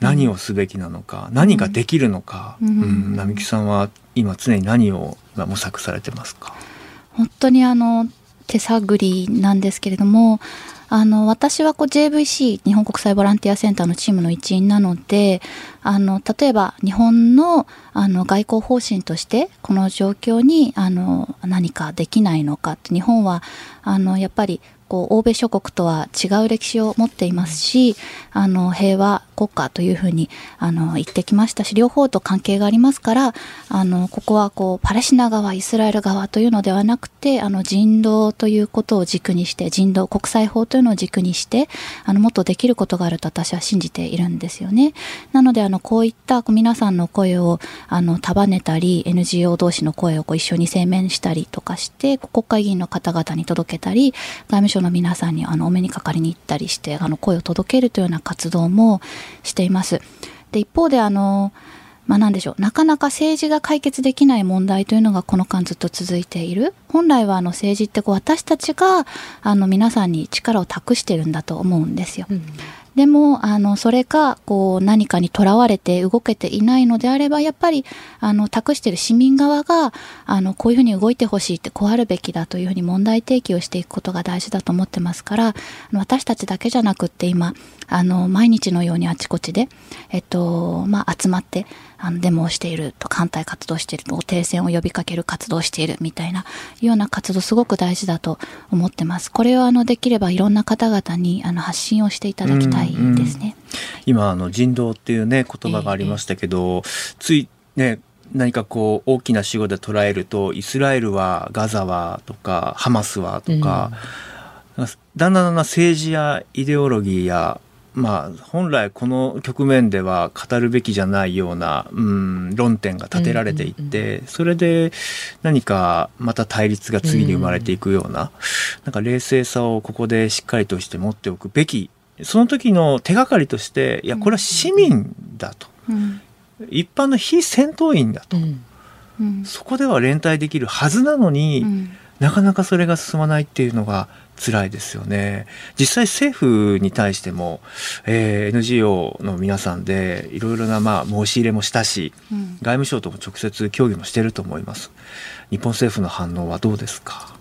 何をすべきなのか、うん、何ができるのか、うん、うん、並木さんは今常に何を模索されてますか？本当にあの手探りなんですけれどもあの私はこう JVC 日本国際ボランティアセンターのチームの一員なのであの例えば日本のあの外交方針としてこの状況にあの何かできないのかって日本はあのやっぱりこう欧米諸国とは違う歴史を持っていますしあの平和国家というふうにあの言ってきましたし両方と関係がありますからあのここはこうパレスチナ側イスラエル側というのではなくてあの人道ということを軸にして人道国際法というのを軸にしてあのもっとできることがあると私は信じているんですよね。なのであのこういった皆さんの声をあの束ねたり NGO 同士の声をこう一緒に声明したりとかして国会議員の方々に届けたり外務省の皆さんにあのお目にかかりに行ったりしてあの声を届けるというような活動もしています。で一方であのまあ、何でしょうなかなか政治が解決できない問題というのがこの間ずっと続いている本来はあの政治ってこう私たちがあの皆さんに力を託してるんだと思うんですよ。でもあのそれがこう何かにとらわれて動けていないのであればやっぱりあの託してる市民側があのこういうふうに動いてほしいってこうあるべきだというふうに問題提起をしていくことが大事だと思ってますから私たちだけじゃなくって今あの毎日のようにあちこちで、えっとまあ、集まってあのデモをしていると反対活動していると停戦を呼びかける活動をしているみたいなような活動すごく大事だと思ってます。これをあのできればいろんな方々にあの発信をしていただきたいですね。今あの人道っていうね言葉がありましたけど、えー、ついね何かこう大きな死語で捉えるとイスラエルはガザはとかハマスはとか、うん、だんだんだんだん政治やイデオロギーやまあ、本来この局面では語るべきじゃないような、うん、論点が立てられていって、それで何かまた対立が次に生まれていくような、なんか冷静さをここでしっかりとして持っておくべきその時の手がかりとしていやこれは市民だと、一般の非戦闘員だと、そこでは連帯できるはずなのに、なかなかそれが進まないっていうのが辛いですよね。実際政府に対しても、えー、NGO の皆さんでいろいろなまあ申し入れもしたし、うん、外務省とも直接協議もしてると思います。日本政府の反応はどうですか？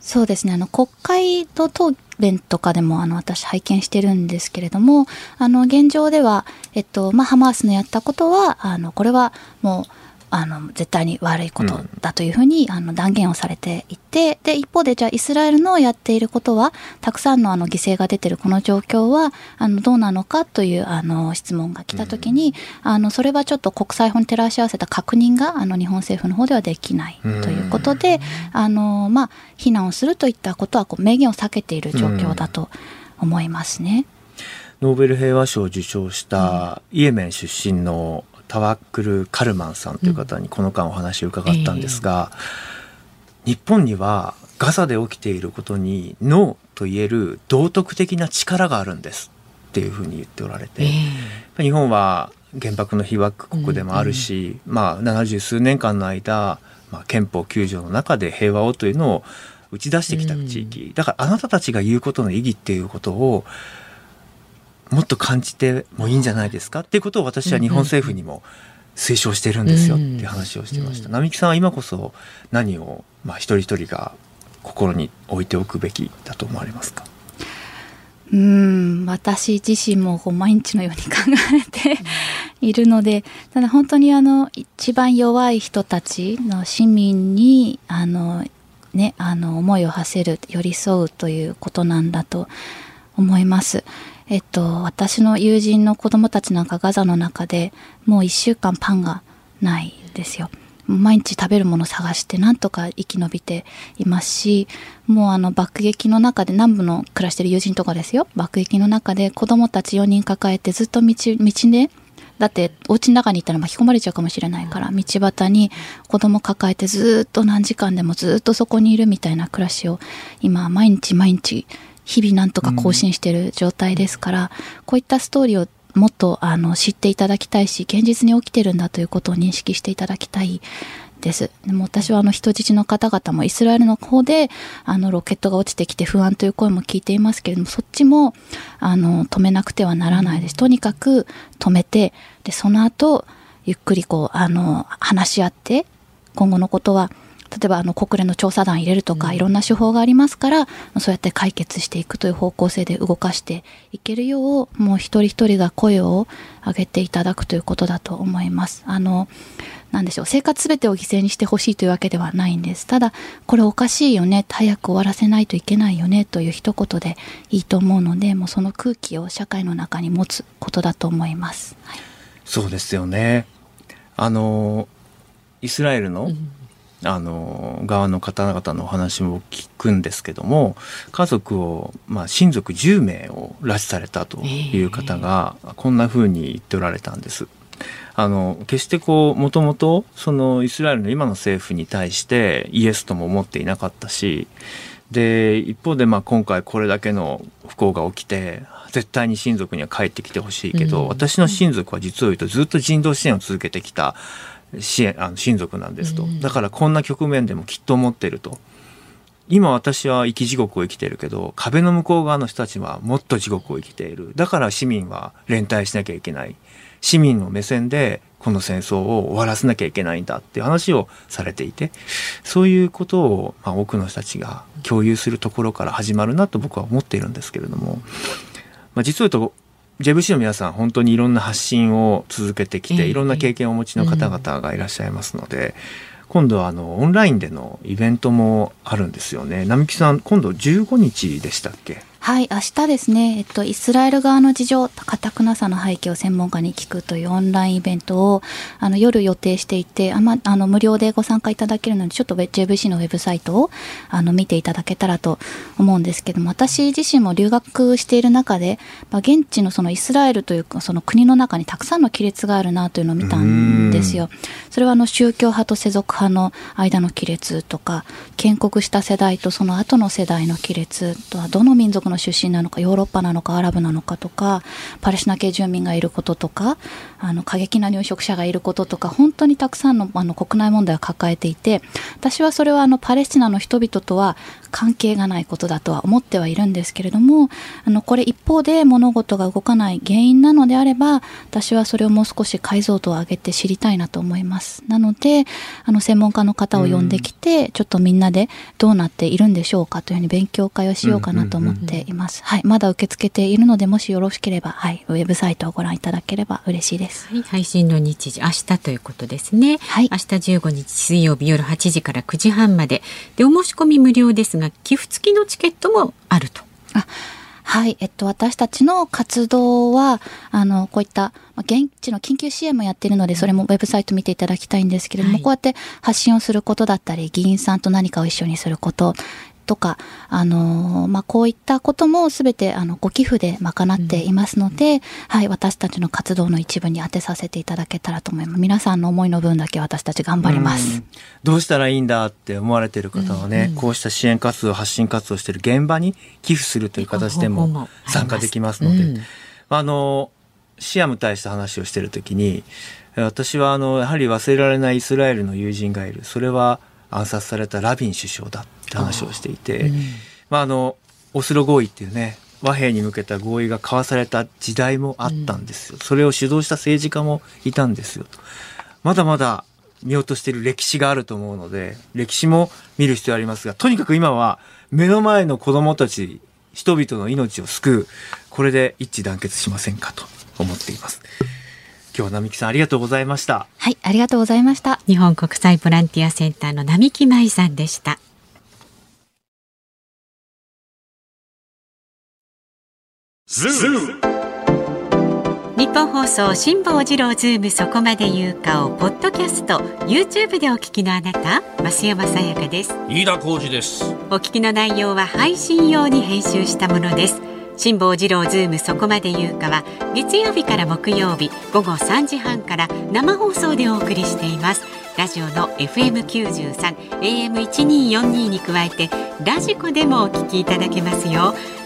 そうですね。あの、国会と答弁とかでも、あの、私拝見してるんですけれども、あの、現状では、えっと、まあ、ハマースのやったことは、あの、これはもう、あの絶対に悪いことだというふうに、あの断言をされていてで一方でじゃあイスラエルのやっていることはたくさんのあの犠牲が出てるこの状況はあのどうなのかというあの質問が来た時に、あのそれはちょっと国際法に照らし合わせた確認があの日本政府の方ではできないということで、あのまあ、非難をするといったことはこう明言を避けている状況だと思いますね。ノーベル平和賞を受賞したイエメン出身のタワックル・カルマンさんという方にこの間お話を伺ったんですが、うんえー、日本にはガザで起きていることにノーと言える道徳的な力があるんですっていうふうに言っておられて、えー、日本は原爆の被爆国でもあるし、うんうん、まあ70数年間の間、まあ、憲法9条の中で平和をというのを打ち出してきた地域、うん、だからあなたたちが言うことの意義っていうことをもっと感じてもいいんじゃないですかっていうことを私は日本政府にも推奨してるんですよっていう話をしてました。並木さんは今こそ何を、まあ、一人一人が心に置いておくべきだと思われますか？うん私自身もこう毎日のように考えているのでただ本当にあの一番弱い人たちの市民にあの、ね、あの思いを馳せる寄り添うということなんだと思います。えっと、私の友人の子供たちなんかガザの中でもう1週間パンがないですよ。毎日食べるもの探してなんとか生き延びていますしもうあの爆撃の中で南部の暮らしてる友人とかですよ爆撃の中で子供たち4人抱えてずっと道道でだってお家の中に行ったら巻き込まれちゃうかもしれないから道端に子供抱えてずっと何時間でもずっとそこにいるみたいな暮らしを今毎日毎日日々なんとか更新してる状態ですから、うん、こういったストーリーをもっとあの知っていただきたいし現実に起きてるんだということを認識していただきたいです。でも私はあの人質の方々もイスラエルの方であのロケットが落ちてきて不安という声も聞いていますけれどもそっちもあの止めなくてはならないです。とにかく止めてでその後ゆっくりこうあの話し合って今後のことは例えばあの国連の調査団入れるとか、いろんな手法がありますからそうやって解決していくという方向性で動かしていけるようもう一人一人が声を上げていただくということだと思います。あのなんでしょう。生活すべてを犠牲にしてほしいというわけではないんです。ただこれおかしいよね。早く終わらせないといけないよね。という一言でいいと思うのでもうその空気を社会の中に持つことだと思います、はい、そうですよね。あのイスラエルのあの側の方々のお話も聞くんですけども家族を、まあ、親族10名を拉致されたという方がこんなふうに言っておられたんです。あの決してこうもともとそのイスラエルの今の政府に対してイエスとも思っていなかったしで一方でまあ今回これだけの不幸が起きて絶対に親族には帰ってきてほしいけど、うん、私の親族は実を言うとずっと人道支援を続けてきた支援あの親族なんですと、だからこんな局面でもきっと思ってると。今私は生き地獄を生きてるけど壁の向こう側の人たちはもっと地獄を生きている。だから市民は連帯しなきゃいけない。市民の目線でこの戦争を終わらせなきゃいけないんだっていう話をされていてそういうことを、まあ、多くの人たちが共有するところから始まるなと僕は思っているんですけれども、まあ、実を言うと JVC の皆さん本当にいろんな発信を続けてきて、いろんな経験をお持ちの方々がいらっしゃいますので、今度はあのオンラインでのイベントもあるんですよね。並木さん今度15日でしたっけ？はい、明日ですね、えっと、イスラエル側の事情、かたくなさの背景を専門家に聞くというオンラインイベントを、あの、夜予定していて、あま、あの、無料でご参加いただけるので、ちょっと JVC のウェブサイトを、あの、見ていただけたらと思うんですけども、私自身も留学している中で、まあ、現地のそのイスラエルというか、その国の中にたくさんの亀裂があるなというのを見たんですよ。それはあの、宗教派と世俗派の間の亀裂とか、建国した世代とその後の世代の亀裂とは、どの民族の出身なのかヨーロッパなのかアラブなのかとかパレスチナ系住民がいることとかあの過激な入植者がいることとか本当にたくさんのあの国内問題を抱えていて私はそれはあのパレスチナの人々とは関係がないことだとは思ってはいるんですけれどもあのこれ一方で物事が動かない原因なのであれば私はそれをもう少し解像度を上げて知りたいなと思います。なのであの専門家の方を呼んできて、ちょっとみんなでどうなっているんでしょうかというふうに勉強会をしようかなと思っています、はい、まだ受け付けているのでもしよろしければ、はい、ウェブサイトをご覧いただければ嬉しいです、はい、配信の日時明日ということですね、はい、明日15日水曜日夜8時から9時半まで。でお申し込み無料ですが寄付付きのチケットもあると。あはい、えっと、私たちの活動は、あの、こういった、まあ、現地の緊急支援もやっているので、それもウェブサイト見ていただきたいんですけれども、はい、こうやって発信をすることだったり、議員さんと何かを一緒にすること、とか、あのまあ、こういったこともすべてあのご寄付で賄っていますので、うん、はい、私たちの活動の一部に当てさせていただけたらと思います。皆さんの思いの分だけ私たち頑張ります。うん、どうしたらいいんだって思われている方はね、うん、こうした支援活動、発信活動している現場に寄付するという形でも参加できますので、あのシアム対した話をしているときに、私はあのやはり忘れられないイスラエルの友人がいる。それは暗殺されたラビン首相だって話をしていて、うん、まああのオスロ合意っていうね和平に向けた合意が交わされた時代もあったんですよ、うん、それを主導した政治家もいたんですよ。まだまだ見落としている歴史があると思うので歴史も見る必要ありますがとにかく今は目の前の子供たち人々の命を救うこれで一致団結しませんかと思っています。今日並木さんありがとうございました。はいありがとうございました。日本国際ボランティアセンターの並木舞さんでしたズーニッポン放送辛坊治郎ズームそこまで言うかをポッドキャスト YouTube でお聞きのあなた増山さやかです。飯田浩二です。お聞きの内容は配信用に編集したものです。辛坊治郎ズームそこまで言うかは月曜日から木曜日午後3時半から生放送でお送りしています。ラジオの FM93 AM1242 に加えてラジコでもお聞きいただけますよ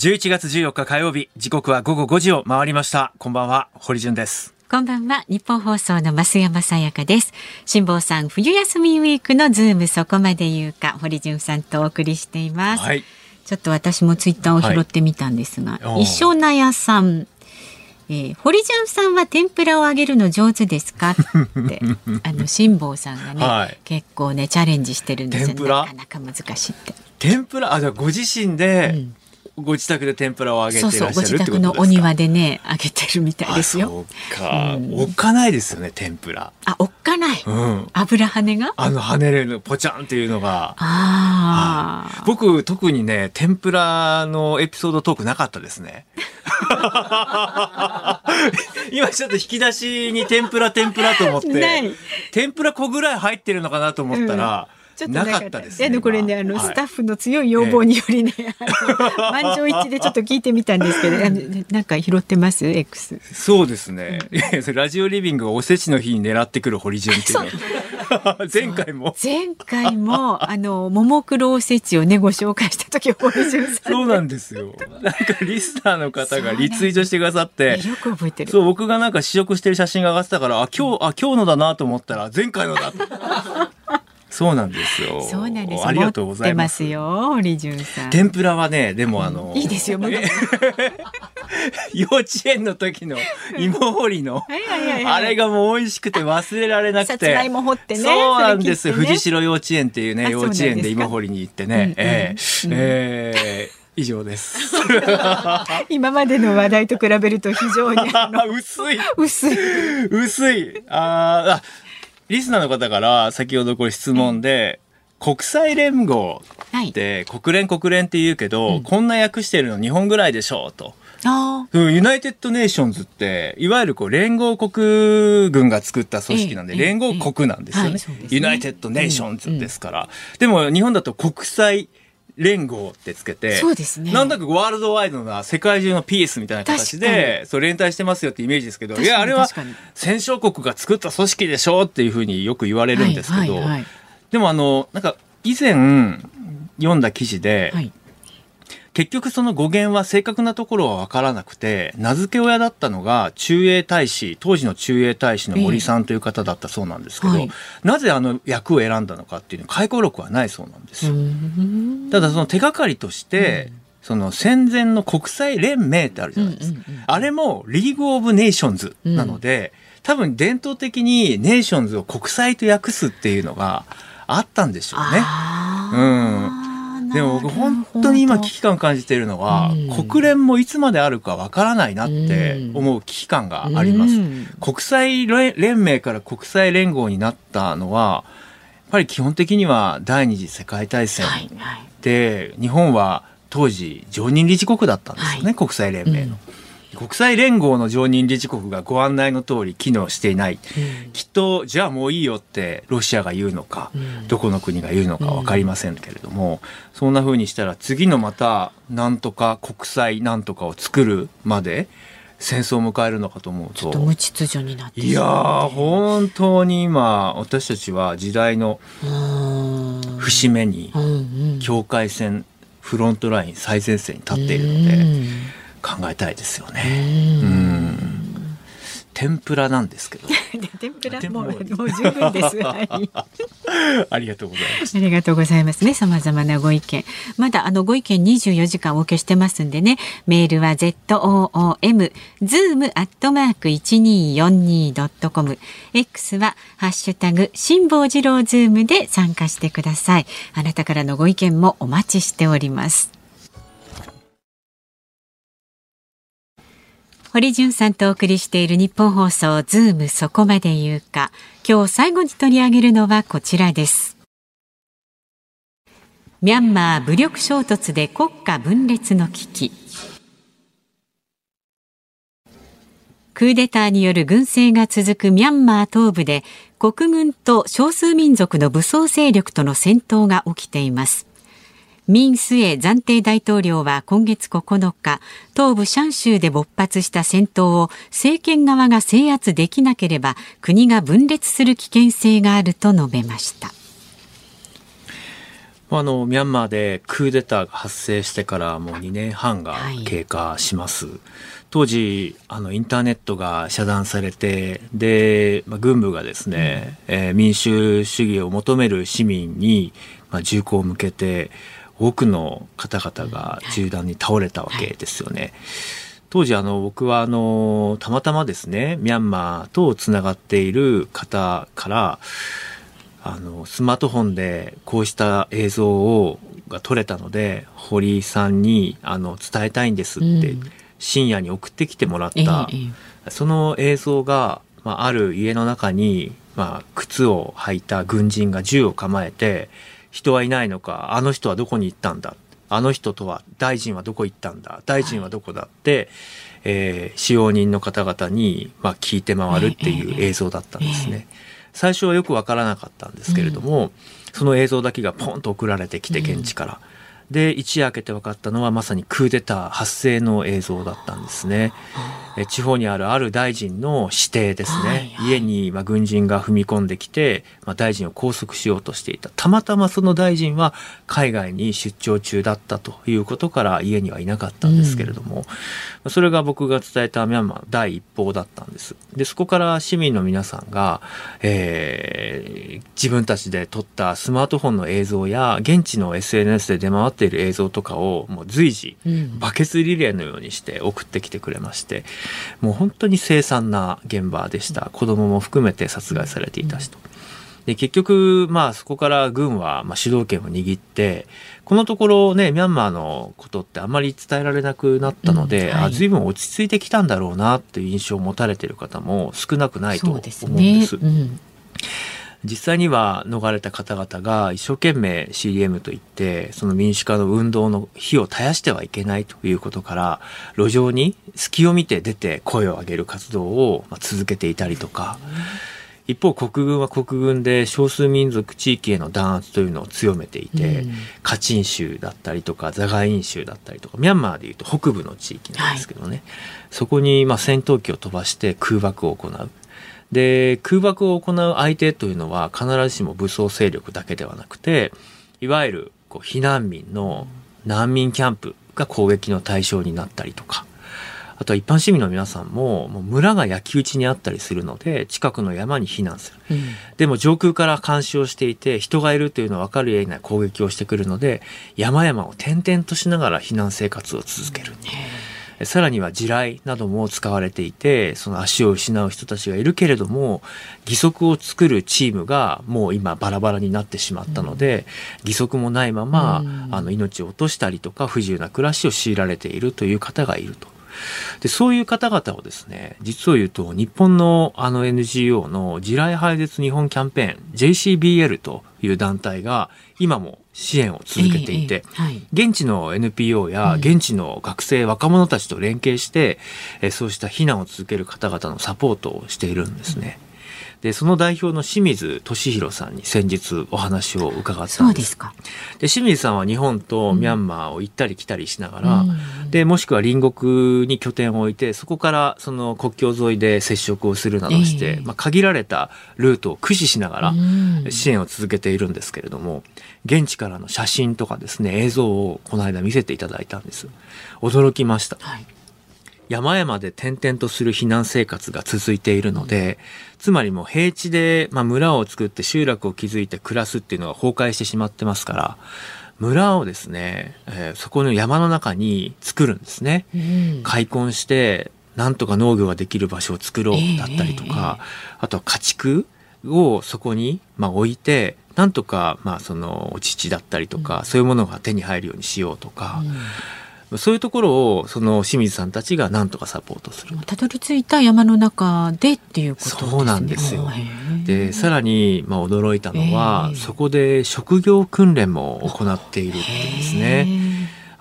11月14日火曜日、時刻は午後5時を回りました。こんばんは、堀潤です。こんばんは、日本放送の増山さやかです。辛坊さん、冬休みウィークのズームそこまで言うか、堀潤さんとお送りしています。はい、ちょっと私もツイッターを拾ってみたんですが、はい、一生なやさん。えー、堀潤さんは天ぷらを揚げるの上手ですか？って *laughs* あの辛坊さんがね、はい、結構ねチャレンジしてるんですよなかなか難しいって天ぷら？あじゃご自身で、うんご自宅で天ぷらを揚げてらっしゃるって自宅のお庭でね揚げてるみたいですよ。あそうか、おっかないですよね天ぷら。あおっかない、うん。油跳ねが？あの跳ねれるポチャンっていうのが。ああ、僕特にね天ぷらのエピソードトークなかったですね。*laughs* 今ちょっと引き出しに天ぷら天ぷらと思って。天ぷら粉ぐらい入ってるのかなと思ったら、ちょっとなかったですねいやこれねあの、今スタッフの強い要望によりね、あの満場一致でちょっと聞いてみたんですけど *laughs* なんか拾ってます？X そうですね。ラジオリビングがおせちの日に狙ってくる堀潤っていうの。*laughs* 前回も。前回もあのももクロおせちをねご紹介した時堀潤さんそうなんですよ。なんかリスナーの方がリツイートしてくださって。よく覚えてるそう、僕がなんか試食してる写真が上がってたから、あ、今日、あ、今日のだなと思ったら、前回のだ。そうなんですよ。そうなんですありがとうございま。持ってますすよ堀潤さん天ぷらはね、でもあの、いいですよ *laughs* 幼稚園の時の芋掘りの、あれがもう美味しくて忘れられなくて。てねそうなんです藤代幼稚園っていうね、あ幼稚園で芋掘りに行ってね。ええ以上です。*laughs* 今までの話題と比べると非常に *laughs* 薄い。薄い薄い。あーあ、リスナーの方から先ほどこれ質問で、国際連合って国連国連って言うけど、こんな訳してるの日本ぐらいでしょうと。ユナイテッド・ネーションズって、いわゆるこう連合国軍が作った組織なんで、ええ連合国なんですよね。ユナイテッド・ネーションズですから。でも日本だと国際連合ってつけて、そうですね。なんだかワールドワイドな世界中のピースみたいな形で、そう連帯してますよってイメージですけど、いや、あれは戦勝国が作った組織でしょうっていうふうによく言われるんですけど、でもあの、なんか以前読んだ記事で、はい結局その語源は正確なところは分からなくて名付け親だったのが駐英大使当時の駐英大使の森さんという方だったそうなんですけど、はい。なぜあの役を選んだのかっていうの回顧録はないそうなんですよ。うん。ただその手がかりとして、その戦前の国際連盟ってあるじゃないですか。うんうんうんあれもリーグ・オブ・ネーションズなので、多分伝統的にネーションズを国際と訳すっていうのがあったんでしょうね。あーでも僕本当に今危機感を感じているのは、うん。国連もいつまであるかわからないなって思う危機感があります。うん。国際連盟から国際連合になったのは、やっぱり基本的には第二次世界大戦はいはい。で、日本は当時常任理事国だったんですよね、はい。国際連盟の。国際連合の常任理事国がご案内の通り機能していない。きっと、じゃあもういいよってロシアが言うのか、うん。どこの国が言うのか分かりませんけれども、そんな風にしたら次のまたなんとか国際なんとかを作るまで戦争を迎えるのかと思うと。ちょっと無秩序になっていやー、本当に今、私たちは時代のうん。節目にうんうん。境界線、フロントライン最前線に立っているので考えたいですよね。うん天ぷらなんですけど。*laughs* で天ぷらもうもう十分です。*laughs* はい。ありがとうございます。ありがとうございますね。様々なご意見。まだあのご意見24時間お受けしてますんでね。メールは zoom zoom アットマーク 1242.com X はハッシュタグ辛坊治郎ズームで参加してください。あなたからのご意見もお待ちしております。堀潤さんとお送りしているニッポン放送ズームそこまで言うか。今日最後に取り上げるのはこちらです。ミャンマー武力衝突で国家分裂の危機。クーデターによる軍政が続くミャンマー東部で国軍と少数民族の武装勢力との戦闘が起きています。ミン・スエ暫定大統領は今月9日、東部シャン州で勃発した戦闘を政権側が制圧できなければ国が分裂する危険性があると述べました。あのミャンマーでクーデターが発生してからもう2年半が経過します。はい、当時あのインターネットが遮断されてで、まあ、軍部がですね、うん、えー、民主主義を求める市民に、まあ、銃口を向けて多くの方々が銃弾に倒れたわけですよね。はい、当時あの僕はあのたまたまですねミャンマーとつながっている方からあのスマートフォンでこうした映像をが取れたので堀井さんにあの伝えたいんですって、うん。深夜に送ってきてもらっええた、ええ。その映像が、まあ、ある家の中に、まあ、靴を履いた軍人が銃を構えて人はいないのかあの人はどこに行ったんだあの人とは大臣はどこ行ったんだ大臣はどこだって、えー使用人の方々に、まあ、聞いて回るっていう映像だったんですね。最初はよくわからなかったんですけれども、その映像だけがポンと送られてきて現地から。で一夜明けて分かったのはまさにクーデター発生の映像だったんですね。え地方にあるある大臣の指定ですね、はいはい。家にまあ軍人が踏み込んできて、まあ、大臣を拘束しようとしていた。たまたまその大臣は海外に出張中だったということから家にはいなかったんですけれども、まあそれが僕が伝えたミャンマーの第一報だったんです。でそこから市民の皆さんが、えー自分たちで撮ったスマートフォンの映像や現地の SNS で出回っている映像とかをもう随時うん。バケツリレーのようにして送ってきてくれましてもう本当に凄惨な現場でした。子供も含めて殺害されていたしと。で結局、まあ、そこから軍は、まあ、主導権を握ってこのところねミャンマーのことってあまり伝えられなくなったので、うん。はい。あ随分落ち着いてきたんだろうなっていう印象を持たれている方も少なくないと思うんで。す実際には逃れた方々が一生懸命 CDM といってその民主化の運動の火を絶やしてはいけないということから路上に隙を見て出て声を上げる活動をまあ続けていたりとか一方国軍は国軍で少数民族地域への弾圧というのを強めていて、うん。カチン州だったりとかザガイン州だったりとかミャンマーでいうと北部の地域なんですけどね、そこにまあ戦闘機を飛ばして空爆を行う。で空爆を行う相手というのは必ずしも武装勢力だけではなくていわゆるこう避難民の難民キャンプが攻撃の対象になったりとかあとは一般市民の皆さんももう村が焼き討ちにあったりするので近くの山に避難する。うんでも上空から監視をしていて人がいるというのは分かるやいない攻撃をしてくるので山々を転々としながら避難生活を続ける。さらには地雷なども使われていてその足を失う人たちがいるけれども義足を作るチームがもう今バラバラになってしまったので、義足もないまま、うんあの命を落としたりとか不自由な暮らしを強いられているという方がいると。でそういう方々をですね実を言うと日本のあの NGO の地雷廃絶日本キャンペーン JCBL という団体が今も支援を続けていて、現地の NPO や現地の学生、若者たちと連携して、えーそうした避難を続ける方々のサポートをしているんですね。で、その代表の清水俊弘さんに先日お話を伺ったんで。そうです。で、清水さんは日本とミャンマーを行ったり来たりしながら、うんで、もしくは隣国に拠点を置いて、そこからその国境沿いで接触をするなどして、ええまあ、限られたルートを駆使しながら、うん支援を続けているんですけれども、現地からの写真とかですね、映像をこの間見せていただいたんです。驚きました。はい山々で転々とする避難生活が続いているので、つまりもう平地で、まあ、村を作って集落を築いて暮らすっていうのが崩壊してしまってますから、村をですね、えーそこの山の中に作るんですね。うん。開墾してなんとか農業ができる場所を作ろうええだったりとか、あとは家畜をそこにまあ置いてなんとかまあそのお乳だったりとか、そういうものが手に入るようにしようとか、そういうところをその清水さんたちがなんとかサポートする。たどり着いた山の中でっていうことですね。そうなんですよでさらにまあ驚いたのは、ええそこで職業訓練も行っているってですね。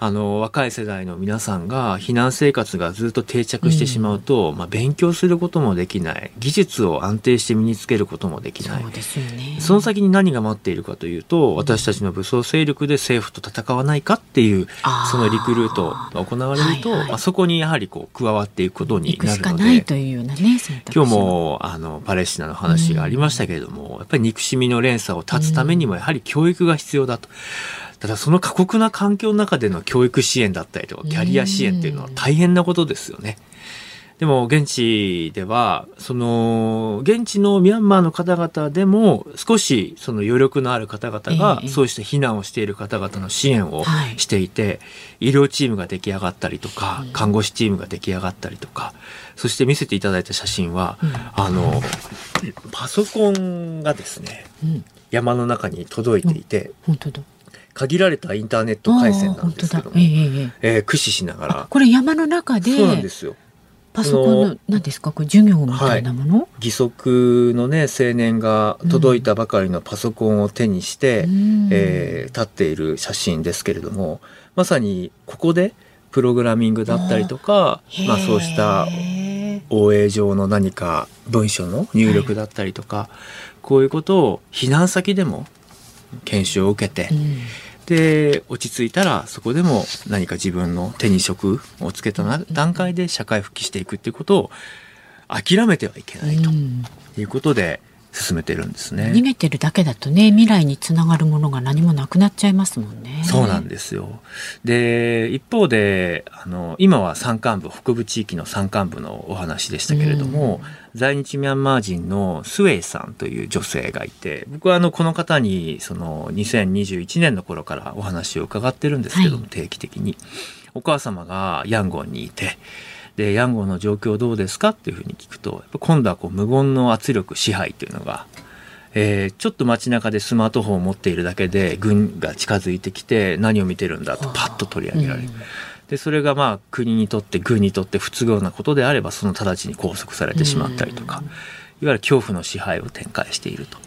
へあの若い世代の皆さんが避難生活がずっと定着してしまうと、まあ、勉強することもできない技術を安定して身につけることもできないえそうですよね。その先に何が待っているかというと私たちの武装勢力で政府と戦わないかっていうそのリクルートが行われると、はいはいまあ、そこにやはりこう加わっていくことになるので。ないというようなね今日もあのパレスチナの話がありましたけれども、やっぱり憎しみの連鎖を断つためにもやはり教育が必要だと。ただその過酷な環境の中での教育支援だったりとかキャリア支援っていうのは大変なことですよね。でも現地ではその現地のミャンマーの方々でも少しその余力のある方々がええ。そうした避難をしている方々の支援をはい。していて、医療チームが出来上がったりとか看護師チームが出来上がったりとかそして見せていただいた写真は、あのパソコンがですねうん。山の中に届いていて、本当だ。限られたインターネット回線なんですけども、ええええー駆使しながら。これ山の中でそうなんですよ。パソコンの何ですか？これ授業みたいなもの、義足のね青年が届いたばかりのパソコンを手にして、うん。えー立っている写真ですけれどもまさにここでプログラミングだったりとかまあ、そうした応永上の何か文書の入力だったりとか、こういうことを避難先でも研修を受けて、うんで落ち着いたらそこでも何か自分の手に職をつけたな段階で社会復帰していくっていうことを諦めてはいけないとうんいうことで進めてるんですね。逃げてるだけだとね未来につながるものが何もなくなっちゃいますもんね。そうなんですよ。で一方であの今は山間部北部地域の山間部のお話でしたけれども、在日ミャンマー人のスウェイさんという女性がいて僕はあのこの方にその2021年の頃からお話を伺ってるんですけども、はい。定期的に。お母様がヤンゴンにいてでヤンゴンの状況どうですかっていうふうに聞くと今度はこう無言の圧力支配っていうのがえーちょっと街中でスマートフォンを持っているだけで軍が近づいてきて何を見てるんだとパッと取り上げられる。でそれがまあ国にとって軍にとって不都合なことであればその直ちに拘束されてしまったりとか、いわゆる恐怖の支配を展開していると。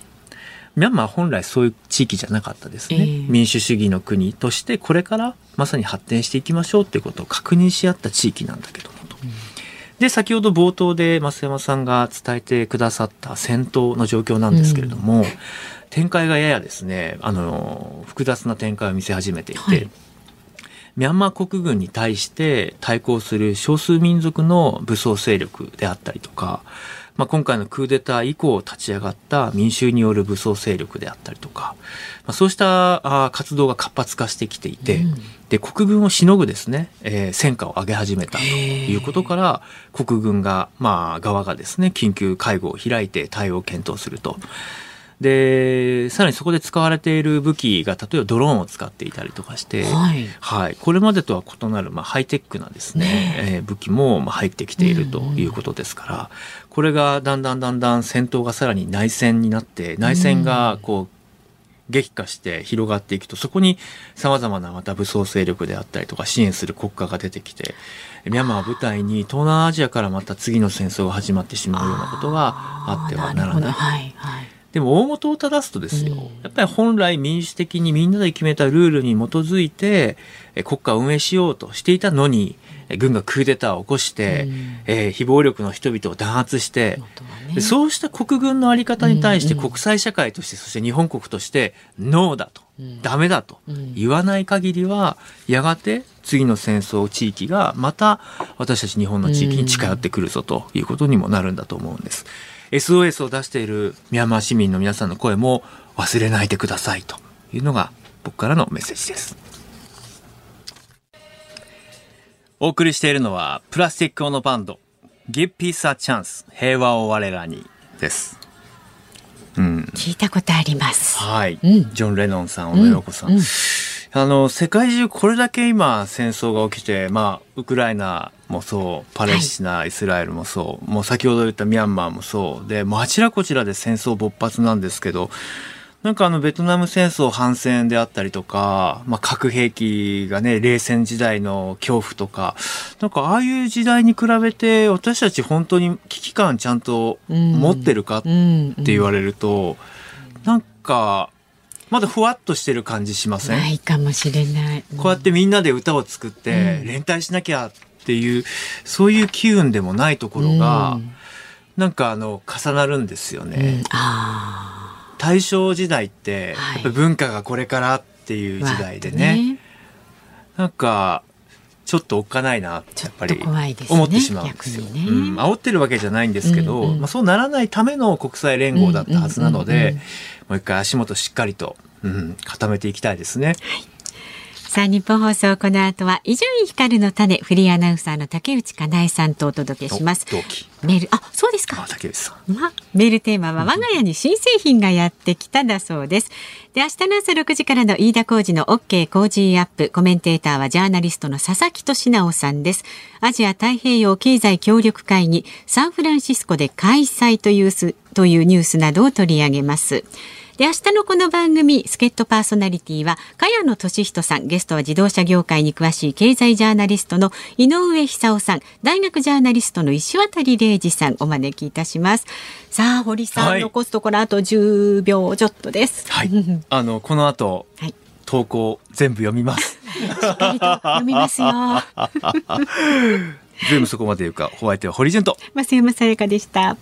ミャンマーは本来そういう地域じゃなかったですね、ええ。民主主義の国としてこれからまさに発展していきましょうっていうことを確認し合った地域なんだけどもと。で先ほど冒頭で増山さんが伝えてくださった戦闘の状況なんですけれども、展開がややですねあの複雑な展開を見せ始めていて、はいミャンマー国軍に対して対抗する少数民族の武装勢力であったりとか、まあ、今回のクーデター以降立ち上がった民衆による武装勢力であったりとか、まあ、そうした活動が活発化してきていて、で国軍をしのぐですね、えー戦果を上げ始めたということから国軍が、まあ、側がですね緊急会合を開いて対応を検討すると。でさらにそこで使われている武器が例えばドローンを使っていたりとかして、はい。はい、これまでとは異なる、まあ、ハイテクなですねえ。ー武器もまあ入ってきているということですから、これがだんだんだんだん戦闘がさらに内戦になって内戦がこう激化して広がっていくとそこにさまざまなまた武装勢力であったりとか支援する国家が出てきてミャンマーを舞台に東南アジアからまた次の戦争が始まってしまうようなことがあってはならない。はいはい。でも大元を正すとですよ、やっぱり本来民主的にみんなで決めたルールに基づいてえ国家を運営しようとしていたのにえ軍がクーデターを起こして、えー非暴力の人々を弾圧して、ね。でそうした国軍のあり方に対して国際社会として、そして日本国としてノーだと、ダメだと言わない限りはやがて次の戦争地域がまた私たち日本の地域に近寄ってくるぞということにもなるんだと思うんです。SOS を出しているミャンマー市民の皆さんの声も忘れないでくださいというのが僕からのメッセージです。お送りしているのはプラスチックオノバンド Give Peace a Chance 平和を我らにです。うん。聞いたことあります。はい、うんジョン・レノンさん、小野洋子さん。うんうんあの、世界中これだけ今戦争が起きて、まあ、ウクライナもそう、パレスチナ、イスラエルもそう、もう先ほど言ったミャンマーもそう、で、もうあちらこちらで戦争勃発なんですけど、なんかあのベトナム戦争反戦であったりとか、まあ、核兵器がね、冷戦時代の恐怖とか、なんかああいう時代に比べて私たち本当に危機感ちゃんと持ってるかって言われると、なんかまだふわっとしてる感じしません、ないかもしれない。こうやってみんなで歌を作ってうん。連帯しなきゃっていうそういう機運でもないところが、うん。なんかあの重なるんですようん。ね。あ大正時代って、はい。やっぱり文化がこれからっていうあ。時代でわーっね。なんかちょっとおっかないなってやっぱり思ってしまうんですよ。逆にね。うん、煽ってるわけじゃないんですけど、うんうんまあ、そうならないための国際連合だったはずなのうんうんで、うんもう一回足元しっかりと、うん、固めていきたいですね。さあ日本放送この後は伊集院光の種フリーアナウンサーの竹内かなえさんとお届けしますメールあそうですかあ竹内さん。ま、メールテーマは我が家に新製品がやってきただそうです。で、明日の朝6時からの飯田浩二の OK 工事アップ。コメンテーターはジャーナリストの佐々木俊直さんです。アジア太平洋経済協力会議サンフランシスコで開催というすというニュースなどを取り上げます。で、明日のこの番組、助っ人パーソナリティは、茅野俊人さん、ゲストは自動車業界に詳しい経済ジャーナリストの井上久夫さん、大学ジャーナリストの石渡礼二さん、お招きいたします。さあ、堀さん、はい残すところあと10秒ちょっとです。はい。*laughs* あの、この後、はい。投稿全部読みます。読みますよ。ズームそこまで言うか、ホワイトは堀潤と。増山さやかでした。